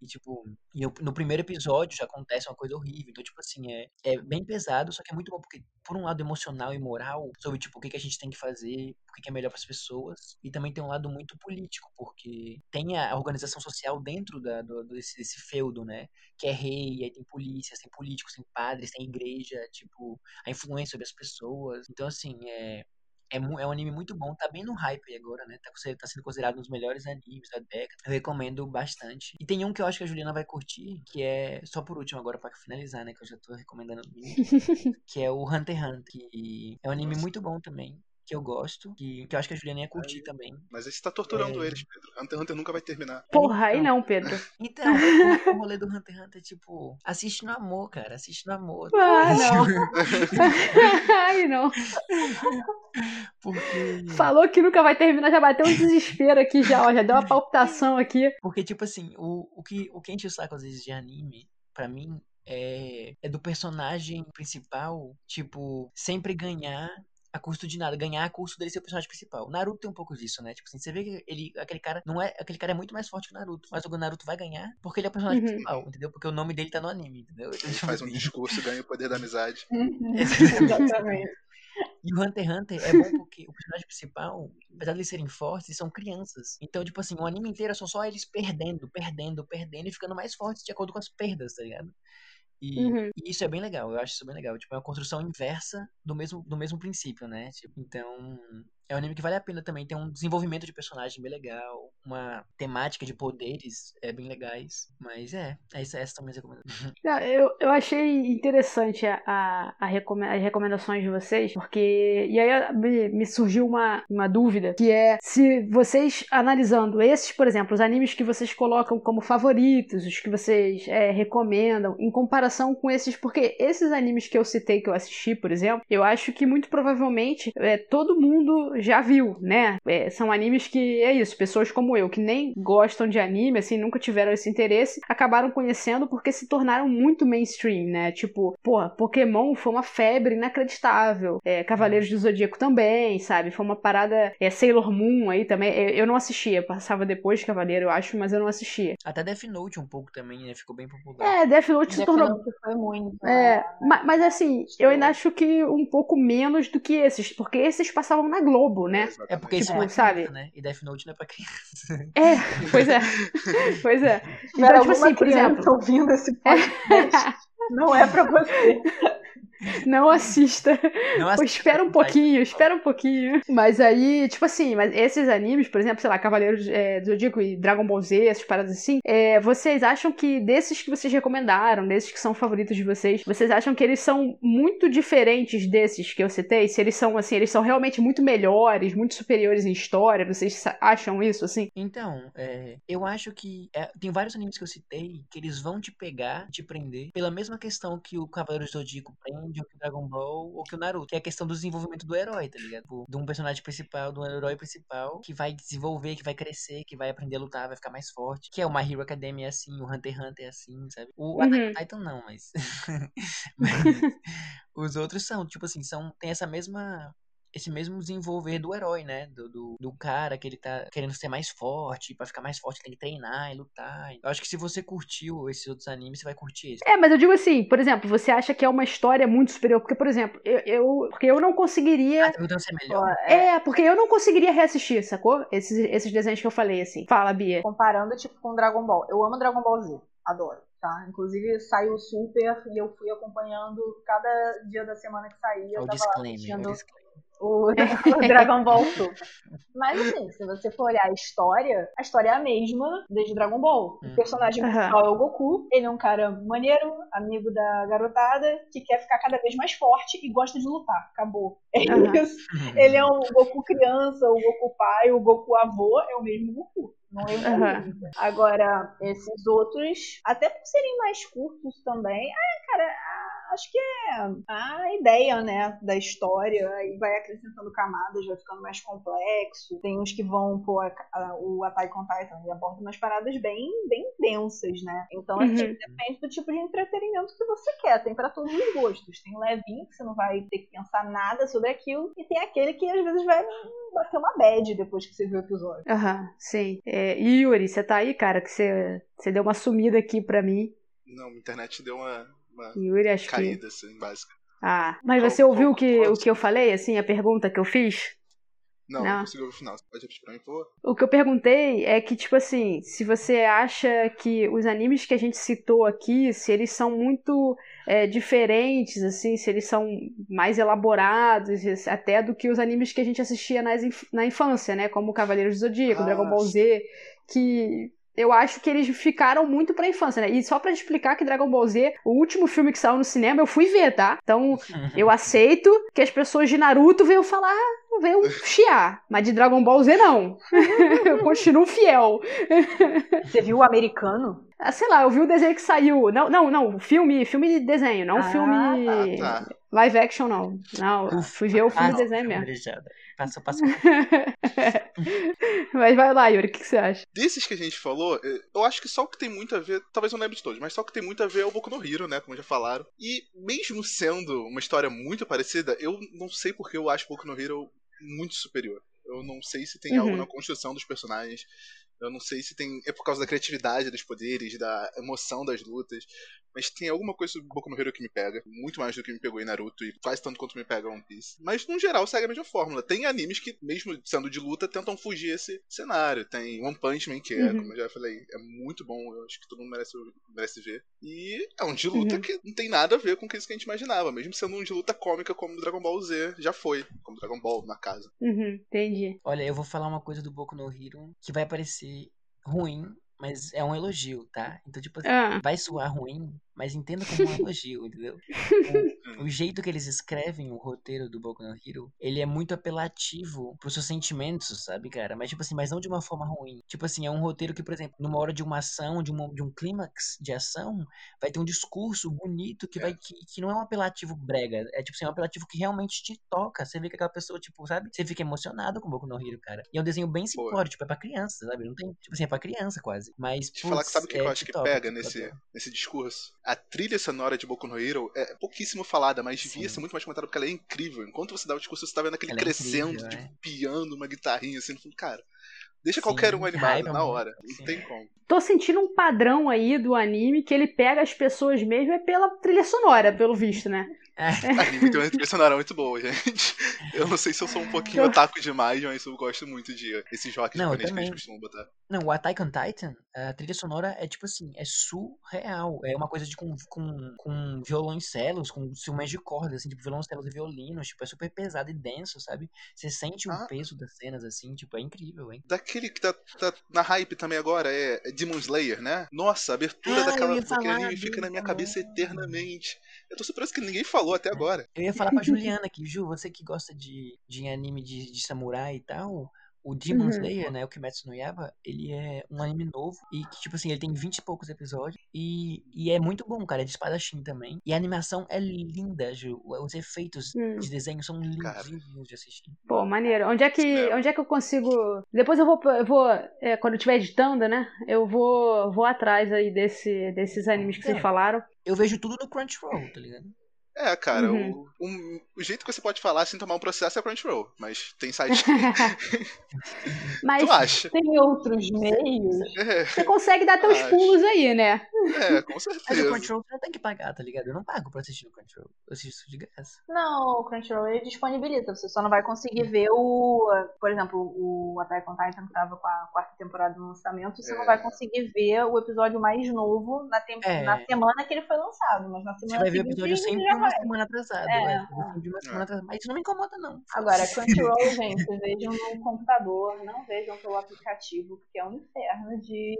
E, tipo, e eu, no primeiro episódio já acontece uma coisa horrível. Então, tipo assim, é, é bem pesado, só que é muito bom porque, por um lado emocional e moral, sobre, tipo, o que, que a gente tem que fazer, o que, que é melhor para as pessoas. E também tem um lado muito político, porque tem a organização social dentro da, do, desse, desse feudo, né? Que é rei, aí tem polícias, tem políticos, tem padres, tem igreja, tipo, a influência sobre as pessoas. Então, assim, é, é, é, um anime muito bom, tá bem no hype aí agora, né? Tá, tá sendo considerado um dos melhores animes da década. Eu recomendo bastante. E tem um que eu acho que a Juliana vai curtir, que é, só por último agora para finalizar, né? Que eu já tô recomendando, que é o Hunter x Hunter, que é um anime muito bom também que eu gosto, que, que eu acho que a Juliana ia curtir Aí, também. Mas aí você tá torturando é... eles, Pedro. Hunter x Hunter nunca vai terminar. Porra, aí não, Pedro. Então, o, rolê do Hunter x Hunter é tipo, assiste no amor, cara, assiste no amor. Ah, não. aí não. Porque... Falou que nunca vai terminar, já bateu um desespero aqui já, ó, já deu uma palpitação aqui. Porque, tipo assim, o, o, que, o que enche o saco às vezes de anime, pra mim, é, é do personagem principal, tipo, sempre ganhar a custo de nada, ganhar a custo dele ser o personagem principal. O Naruto tem um pouco disso, né? Tipo assim, você vê que ele, aquele cara não é, aquele cara é muito mais forte que o Naruto, mas o Naruto vai ganhar porque ele é o personagem uhum. principal, entendeu? Porque o nome dele tá no anime, entendeu? Ele faz um assim discurso e ganha o poder da amizade. Exatamente. E o Hunter x Hunter é bom porque o personagem principal, apesar de eles serem fortes, são crianças. Então, tipo assim, o anime inteiro são só eles perdendo, perdendo, perdendo e ficando mais fortes de acordo com as perdas, tá ligado? E, uhum. e, isso é bem legal, eu acho isso bem legal. Tipo, é uma construção inversa do mesmo, do mesmo princípio, né? Tipo, então, é um anime que vale a pena também. Tem um desenvolvimento de personagem bem legal, uma temática de poderes é bem legais. Mas é, essa, essa também é recomendação. Eu, eu achei interessante a, a, a as recomendações de vocês, porque. E aí me, me surgiu uma, uma dúvida, que é se vocês analisando esses, por exemplo, os animes que vocês colocam como favoritos, os que vocês é, recomendam, em comparação com esses, porque esses animes que eu citei, que eu assisti, por exemplo, eu acho que muito provavelmente é, todo mundo já viu, né? É, são animes que é isso, pessoas como eu, que nem gostam de anime, assim, nunca tiveram esse interesse, acabaram conhecendo porque se tornaram muito mainstream, né? Tipo, porra, Pokémon foi uma febre inacreditável. É, Cavaleiros do Zodíaco também, sabe? Foi uma parada. É, Sailor Moon aí também. Eu, eu não assistia, passava depois de Cavaleiro, eu acho, mas eu não assistia. Até Death Note um pouco também, né? Ficou bem popular. É, Death Note se tornou. Note foi muito. É, né? mas, mas assim, eu ainda acho que um pouco menos do que esses, porque esses passavam na Globo, né? É porque tipo, isso é, sabe? né? E Death Note não é pra criança. É, pois é. pois é. Então, tipo assim, por exemplo. ouvindo esse podcast, não é pra você. Não assista. Não assista. espera um pouquinho, espera um pouquinho. Mas aí, tipo assim, mas esses animes, por exemplo, sei lá, Cavaleiros é, do Zodíaco e Dragon Ball Z, essas paradas assim, é, vocês acham que desses que vocês recomendaram, desses que são favoritos de vocês, vocês acham que eles são muito diferentes desses que eu citei? Se eles são, assim, eles são realmente muito melhores, muito superiores em história? Vocês acham isso, assim? Então, é, eu acho que é, tem vários animes que eu citei que eles vão te pegar, te prender, pela mesma questão que o Cavaleiros do Zodíaco prende ou que o Dragon Ball ou que o Naruto, que é a questão do desenvolvimento do herói, tá ligado? Tipo, de um personagem principal, de um herói principal que vai desenvolver, que vai crescer, que vai aprender a lutar, vai ficar mais forte. Que é o My Hero Academia é assim, o Hunter x Hunter é assim, sabe? O uhum. Titan não, mas... mas os outros são, tipo assim, são tem essa mesma esse mesmo desenvolver do herói, né? Do, do, do, cara que ele tá querendo ser mais forte, para ficar mais forte tem que treinar e lutar. Eu acho que se você curtiu esses outros animes, você vai curtir esse. É, mas eu digo assim, por exemplo, você acha que é uma história muito superior? Porque, por exemplo, eu. eu porque eu não conseguiria. Ah, tá ser melhor. É, porque eu não conseguiria reassistir, sacou? Esses, esses desenhos que eu falei, assim. Fala, Bia. Comparando, tipo, com Dragon Ball. Eu amo Dragon Ball Z. Adoro. Tá? Inclusive saiu super e eu fui acompanhando cada dia da semana que saía. Eu o tava disclaimer, assistindo... o o, o Dragon Ball Super. Mas assim, se você for olhar a história, a história é a mesma desde Dragon Ball. O hum. personagem principal é o Goku. Ele é um cara maneiro, amigo da garotada, que quer ficar cada vez mais forte e gosta de lutar. Acabou. É uhum. isso. Ele é um Goku criança, o Goku pai, o Goku avô, é o mesmo Goku. Não é uhum. Agora, esses outros, até por serem mais curtos também, ah, cara, acho que é a ideia, né, da história, aí vai acrescentando camadas, vai ficando mais complexo. Tem uns que vão, pô, a, a, o Attack on Titan e aborda umas paradas bem, bem densas, né? Então, assim, Uhum. depende do tipo de entretenimento que você quer. Tem pra todos os gostos. Tem o levinho, que você não vai ter que pensar nada sobre aquilo, e tem aquele que às vezes vai bater uma bad depois que você viu o episódio. Aham, sim. É, e Yuri, você tá aí, cara? Que você, você deu uma sumida aqui pra mim. Não, a internet deu uma, uma Yuri, acho que. caída, assim, básica. Ah, mas Qual- você ouviu qual- o que, qual- o que eu falei, assim, a pergunta que eu fiz? Não, Não. não consegui ouvir o final. Você pode repetir pra mim, por favor? O que eu perguntei é que, tipo assim, se você acha que os animes que a gente citou aqui, se eles são muito é, diferentes, assim, se eles são mais elaborados, até do que os animes que a gente assistia nas na infância, né? Como Cavaleiros do Zodíaco, Ah, Dragon Ball Z, que eu acho que eles ficaram muito pra infância, né? E só pra explicar que Dragon Ball Z, o último filme que saiu no cinema, eu fui ver, tá? Então, eu aceito que as pessoas de Naruto venham falar, venham chiar, mas de Dragon Ball Z não. eu continuo fiel. Você viu o americano? Ah, sei lá, eu vi o desenho que saiu. Não, não, não, filme, filme de desenho, não Ah, filme Ah, tá. live action, não. Não, eu fui ver o filme Ah, de desenho mesmo. Passou, passou. mas vai lá, Yuri, o que, que você acha? Desses que a gente falou, eh, eu acho que só o que tem muito a ver, talvez eu não lembre de todos, mas só o que tem muito a ver é o Boku no Hero, né? Como já falaram. E mesmo sendo uma história muito parecida, eu não sei porque eu acho Boku no Hero muito superior. Eu não sei se tem algo Uhum. na construção dos personagens. Eu não sei se tem. É por causa da criatividade dos poderes, da emoção das lutas. Mas tem alguma coisa sobre Boku no Hero que me pega. Muito mais do que me pegou em Naruto e quase tanto quanto me pega One Piece. Mas no geral segue a mesma fórmula. Tem animes que, mesmo sendo de luta, tentam fugir esse cenário. Tem One Punch Man, que é, Uhum. como eu já falei, é muito bom. Eu acho que todo mundo merece, merece ver. E é um de luta Uhum. que não tem nada a ver com isso que a gente imaginava. Mesmo sendo um de luta cômica como o Dragon Ball Z já foi. Como Dragon Ball na casa. Uhum, entendi. Olha, eu vou falar uma coisa do Boku no Hero que vai ruim, mas é um elogio, tá? Então, tipo assim, Ah, vai soar ruim, mas entenda como um elogio, entendeu? O, o jeito que eles escrevem o roteiro do Boku no Hero, ele é muito apelativo pros seus sentimentos, sabe, cara? Mas, tipo assim, mas não de uma forma ruim. Tipo assim, é um roteiro que, por exemplo, numa hora de uma ação, de, uma, de um clímax de ação, vai ter um discurso bonito que vai que, que não é um apelativo brega. É tipo assim, é um apelativo que realmente te toca. Você vê que aquela pessoa, tipo, sabe? Você fica emocionado com o Boku no Hero, cara. E é um desenho bem simplório, tipo, é pra criança, sabe? Não tem. Tipo assim, é pra criança quase. Mas. Te falar que sabe o que, putz, que eu é, acho que toca, pega nesse, nesse discurso? A trilha sonora de Boku no Hero é pouquíssimo falada, mas devia ser muito mais comentada porque ela é incrível. Enquanto você dá o discurso, você tá vendo aquele Ela é crescendo incrível, de é. piano, uma guitarrinha assim. no fundo. Cara, deixa Sim, qualquer um animado na hora. Não sim. tem como. tô sentindo um padrão aí do anime que ele pega as pessoas mesmo é pela trilha sonora, pelo visto, né? A anime tem uma trilha sonora muito boa, gente. Eu não sei se eu sou um pouquinho otaku demais, mas eu gosto muito de esses rock Não, eu japoneses que também. eles costumam botar. Não, o Attack on Titan, a trilha sonora é tipo assim, é surreal. É uma coisa de com, com, com violoncelos, com instrumentos de cordas, assim, tipo violoncelos e violinos, tipo, é super pesado e denso, sabe? Você sente o Ah. peso das cenas, assim, tipo, é incrível, hein? Daquele que tá, tá na hype também agora é é Demon Slayer, né? Nossa, a abertura Ah, daquela, daquele anime fica na minha cabeça eternamente. Eu tô surpreso que ninguém falou até agora. Eu ia falar pra Juliana aqui, Ju, você que gosta de, de anime de, de samurai e tal, o Demon Uhum. Slayer, né, o Kimetsu no Yaiba, ele é um anime novo e que, tipo assim, ele tem 20 e poucos episódios e, e é muito bom, cara, é de espadachim também. E a animação é linda, Ju, os efeitos Hum. de desenho são lindinhos de assistir. Pô, maneiro. Onde é que, É. onde é que eu consigo. Depois eu vou, eu vou é, quando eu estiver editando, né? Eu vou, vou atrás aí desse, desses animes que vocês É. falaram. Eu vejo tudo no Crunchyroll, tá ligado? É, cara, Uhum. o, um- o jeito que você pode falar sem tomar um processo é Crunchyroll, mas tem site. Mas tu acha? Tem outros meios. É, você consegue dar teus Acho. pulos aí, né? é, com Mas o certeza. Crunchyroll você não tem que pagar, tá ligado? Eu não pago pra assistir no Crunchyroll. Eu assisto de graça. Não, o Crunchyroll ele disponibiliza. Você só não vai conseguir ver o. Por exemplo, o Attack on Titan que tava com a quarta temporada no lançamento. Você não É. vai conseguir ver o episódio mais novo na, tem- É. na semana que ele foi lançado. Mas na Você semana vai ver o seguinte episódio sempre já uma semana atrasado. É, É, sempre uma semana atrasado. Mas isso não me incomoda, não. Agora, Crunchyroll, gente, vejam no computador, não vejam pelo aplicativo, porque é um inferno de,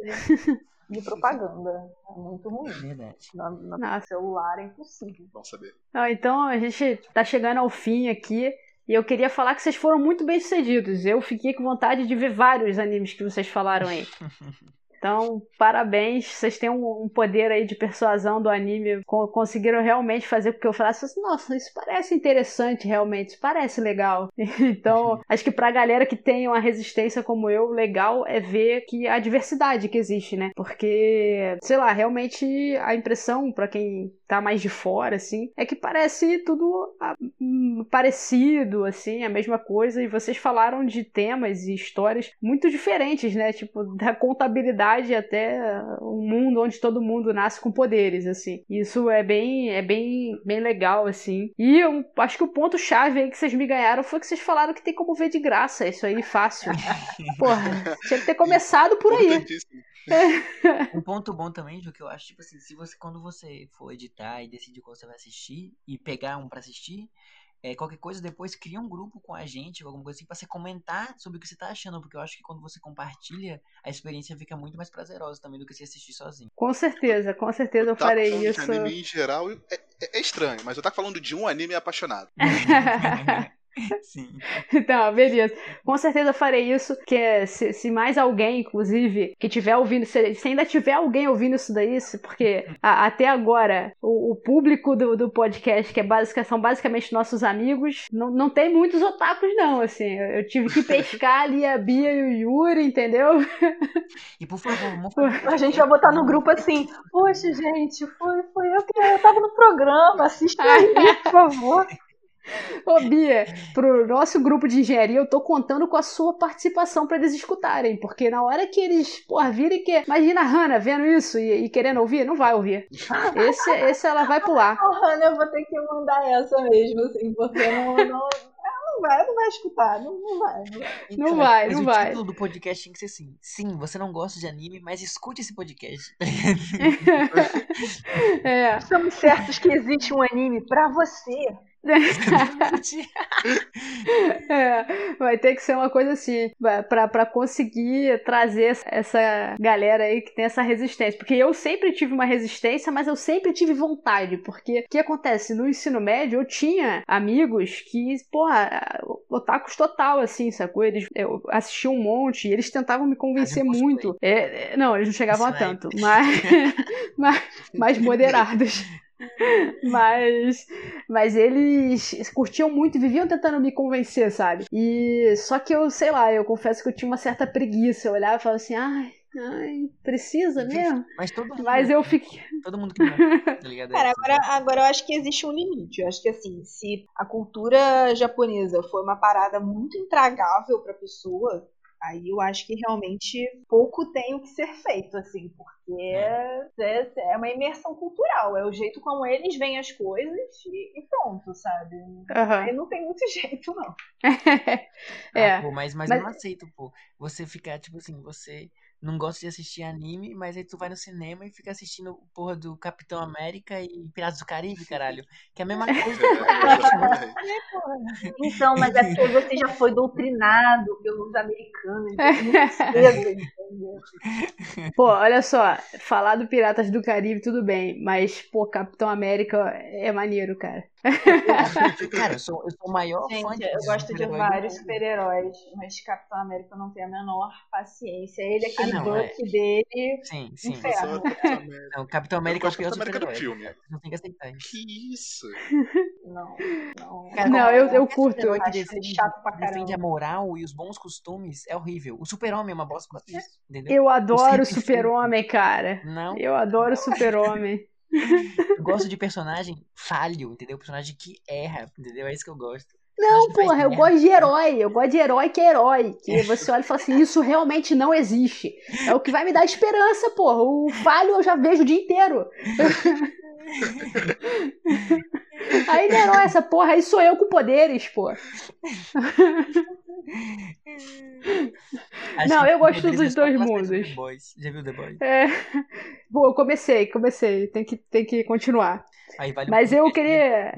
de propaganda. É muito ruim. É verdade. No, no Nossa. celular é impossível. Bom saber. Não, então a gente tá chegando ao fim aqui. E eu queria falar que vocês foram muito bem sucedidos. Eu fiquei com vontade de ver vários animes que vocês falaram aí. Então, parabéns. Vocês têm um, um poder aí de persuasão do anime. Co- conseguiram realmente fazer com que eu falasse assim, nossa, isso parece interessante realmente, isso parece legal. Então, acho que pra galera que tem uma resistência como eu, legal é ver que a diversidade que existe, né? Porque, sei lá, realmente a impressão pra quem tá mais de fora, assim, é que parece tudo ah, hum, parecido, assim, a mesma coisa. E vocês falaram de temas e histórias muito diferentes, né? Tipo, da contabilidade até um mundo onde todo mundo nasce com poderes, assim. Isso é bem, é bem, bem legal, assim. E eu acho que o ponto chave aí que vocês me ganharam foi que vocês falaram que tem como ver de graça, isso aí fácil. Porra, tinha que ter começado por aí. Um ponto bom também, Ju, que eu acho, tipo assim, se você, quando você for editar e decidir qual você vai assistir e pegar um pra assistir, é, qualquer coisa depois cria um grupo com a gente, alguma coisa assim, pra você comentar sobre o que você tá achando, porque eu acho que quando você compartilha, a experiência fica muito mais prazerosa também do que você assistir sozinho. Com certeza, com certeza eu Tá farei isso. anime em geral é, é- é estranho, mas eu tá falando de um anime apaixonado. Sim. Então, beleza. Com certeza eu farei isso. Que é, se, se mais alguém, inclusive, que tiver ouvindo, se, se ainda tiver alguém ouvindo isso daí, porque a- até agora o, o público do, do podcast, que é basic, são basicamente nossos amigos, não, não tem muitos otakus, não. Assim, eu, eu tive que pescar ali a Bia e o Yuri, entendeu? E por favor, vamos fazer A gente vai botar no grupo assim, poxa, gente, foi, foi eu que eu tava no programa, assiste aí, por favor. Ô, Bia, pro nosso grupo de engenharia, eu tô contando com a sua participação pra eles escutarem, porque na hora que eles, porra, virem que. Imagina a Hannah vendo isso e, e querendo ouvir, não vai ouvir. Esse, esse ela vai pular. Ô, Hannah, eu vou ter que mandar essa mesmo, assim, porque não, não, ela não vai, não vai escutar, não, não vai. Não vai. Não vai, mas não o vai. título do podcast tinha que ser assim: Sim, você não gosta de anime, mas escute esse podcast. É. Estamos certos que existe um anime pra você. É, vai ter que ser uma coisa assim, pra conseguir trazer essa- galera aí que tem essa resistência. Porque eu sempre tive uma resistência, mas eu sempre tive vontade. Porque o que acontece? No ensino médio eu tinha amigos que, porra, otakus total, assim, sacou? Eles eu assistiam um monte e eles tentavam me convencer muito. É, é, não, eles não chegavam a Isso aí. tanto, mas, mas mais moderados. Mas, mas eles curtiam muito e viviam tentando me convencer, sabe? E só que eu, sei lá, eu confesso que eu tinha uma certa preguiça. Eu olhava e falava assim, ai, ai, precisa mesmo? Mas todo mundo. Mas eu fiquei. Todo mundo que tá ligado? Cara, agora, agora eu acho que existe um limite. Eu acho que assim, se a cultura japonesa for uma parada muito intragável pra pessoa, aí eu acho que realmente pouco tem o que ser feito, assim, porque é, é uma imersão cultural, é o jeito como eles veem as coisas e, e pronto, sabe? Aham. Aí não tem muito jeito, não. é. Ah, pô, mas, mas, Mas- eu não aceito, pô. Você ficar, tipo assim, você não gosta de assistir anime, mas aí tu vai no cinema e fica assistindo porra do Capitão América e Piratas do Caribe, caralho. Que é a mesma coisa. Então, mas é porque você já foi doutrinado pelos americanos desde muito cedo? Pô, olha só, falar do Piratas do Caribe, tudo bem, mas, pô, Capitão América é maneiro, cara. Cara, eu sou, eu sou o maior fã Gente, de eu gosto de vários super-heróis, mas Capitão América eu não tenho a menor paciência. Ele, aquele não, buff dele, Sim, sim. Inferno. Só Capitão América. Não, Capitão Eu América é o América do filme. Não tem que aceitar. Que isso? não, não. Cara, Não, eu- eu curto. que Acho chato pra defende a caramba. moral e os bons costumes é horrível. O super-homem é uma bosta entendeu? Eu adoro o Super-Homem, cara. Não, Eu adoro o Super-Homem. Eu gosto de personagem falho, entendeu? Personagem que erra, entendeu? É isso que eu gosto. Não, porra, eu gosto de herói. Eu gosto de herói que é herói. Que você olha e fala assim: isso realmente não existe. É o que vai me dar esperança, porra. O falho eu já vejo o dia inteiro. Aí não herói essa porra, aí sou eu com poderes, pô. Acho Não, eu gosto dos dois mundos. Boys. Já viu The Boys? É. Bom, eu comecei, comecei. Tem que, tem que continuar. Aí vale Mas eu né?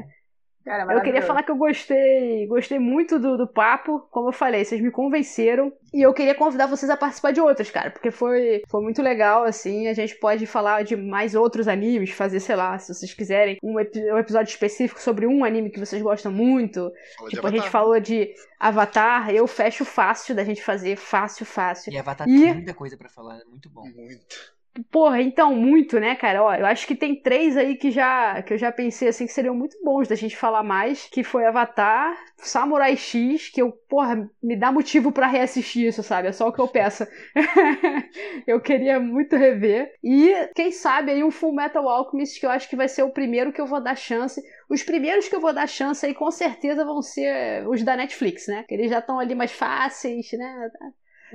Queria. Cara, Eu queria falar que eu gostei, gostei muito do, do papo, como eu falei, vocês me convenceram. E eu queria convidar vocês a participar de outros, cara, porque foi, foi muito legal, assim. A gente pode falar de mais outros animes, fazer, sei lá, se vocês quiserem, um, epi- um episódio específico sobre um anime que vocês gostam muito. Fala Tipo, a gente falou de Avatar, eu fecho fácil da gente fazer, fácil, fácil. E Avatar E- tem muita coisa pra falar, é muito bom. Muito. Porra, então, muito, né, cara? Ó, eu acho que tem três aí que já que eu já pensei assim que seriam muito bons da gente falar mais, que foi Avatar, Samurai X, que eu, porra, me dá motivo pra reassistir isso, sabe? É só o que eu peço. eu queria muito rever. E quem sabe aí um Full Metal Alchemist, que eu acho que vai ser o primeiro que eu vou dar chance. Os primeiros que eu vou dar chance aí com certeza vão ser os da Netflix, né? Que eles já estão ali mais fáceis, né?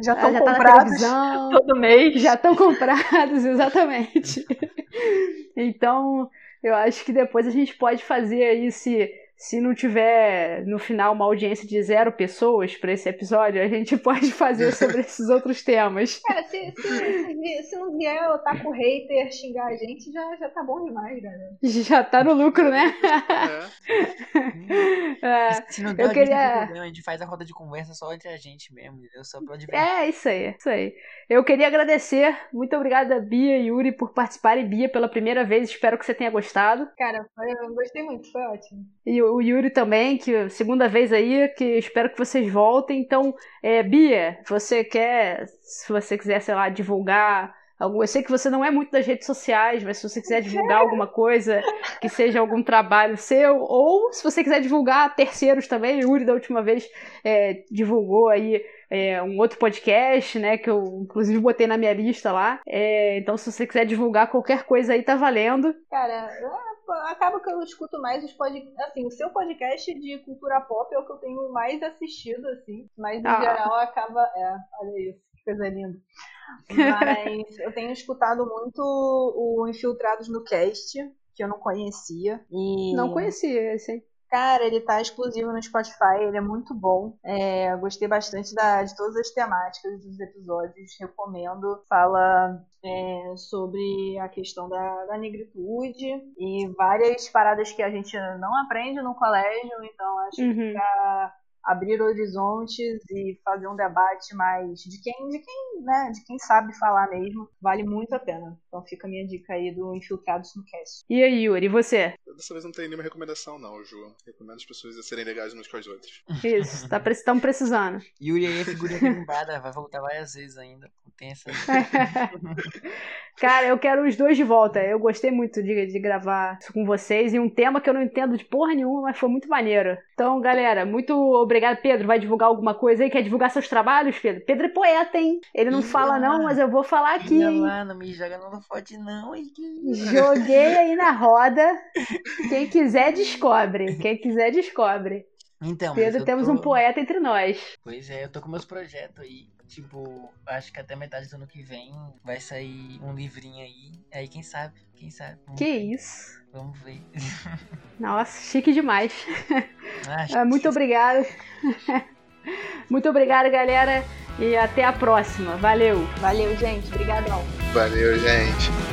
Já estão já tá comprados televisão. todo mês. Já estão comprados, exatamente. então, eu acho que depois a gente pode fazer aí, se, se não tiver no final uma audiência de zero pessoas para esse episódio, a gente pode fazer sobre esses outros temas. Cara, se, se, se, não vier o taco hater xingar a gente, já, já tá bom demais, galera. Já tá no lucro, né? É. É, Se não der eu queria- problema, a gente faz a roda de conversa só entre a gente mesmo, entendeu? Só pra divertir. É, isso aí, isso aí. Eu queria agradecer, muito obrigada, Bia e Yuri, por participarem. Bia, pela primeira vez, espero que você tenha gostado. Cara, eu gostei muito, foi ótimo. E o Yuri também, que segunda vez aí, que espero que vocês voltem. Então, é, Bia, você quer, se você quiser, sei lá, divulgar. Eu sei que você não é muito das redes sociais, mas se você quiser divulgar alguma coisa que seja algum trabalho seu, ou se você quiser divulgar terceiros também, o Yuri da última vez é, divulgou aí. é, um outro podcast, né, que eu inclusive botei na minha lista lá. É, então, se você quiser divulgar qualquer coisa aí, tá valendo. Cara, acaba que eu escuto mais os podcasts. Assim, o seu podcast de cultura pop é o que eu tenho mais assistido, assim. Mas em Ah. geral acaba. É, olha isso, que coisa linda. Mas eu tenho escutado muito o Infiltrados no Cast, que eu não conhecia. E... Não conhecia esse, hein? Cara, ele tá exclusivo no Spotify, ele é muito bom. É, gostei bastante da- de todas as temáticas dos episódios, recomendo. Fala é, sobre a questão da, da negritude e várias paradas que a gente não aprende no colégio, então acho que Uhum. Abrir horizontes e fazer um debate mais de quem, de quem, né, de quem sabe falar mesmo, vale muito a pena. Então fica a minha dica aí do Infiltrados no Cast. E aí, Yuri, e você? Dessa vez não tem nenhuma recomendação, não, Ju. Recomendo as pessoas a serem legais umas com as outras. Isso, tá, estamos precisando. Yuri aí é figurinha carimbada, vai voltar várias vezes ainda. Tem essa. Cara, eu quero os dois de volta. Eu gostei muito de, de gravar isso com vocês e um tema que eu não entendo de porra nenhuma, mas foi muito maneiro. Então, galera, muito obrigado. Pedro, vai divulgar alguma coisa aí? Quer divulgar seus trabalhos, Pedro? Pedro é poeta, hein? Ele não fala não, mas eu vou falar aqui, hein? lá, não me joga não. Que isso. Joguei aí na roda. Quem quiser, descobre. Quem quiser, descobre. Então, Pedro, temos tô- um poeta entre nós. Pois é, eu tô com meus projetos aí. Tipo, acho que até metade do ano que vem vai sair um livrinho aí. Aí quem sabe, quem sabe. Vamos Que ver, isso. Vamos ver. Nossa, chique demais. Ah, que Muito obrigada. Muito obrigada, galera. E até a próxima. Valeu. Valeu, gente. Obrigadão. Valeu, gente.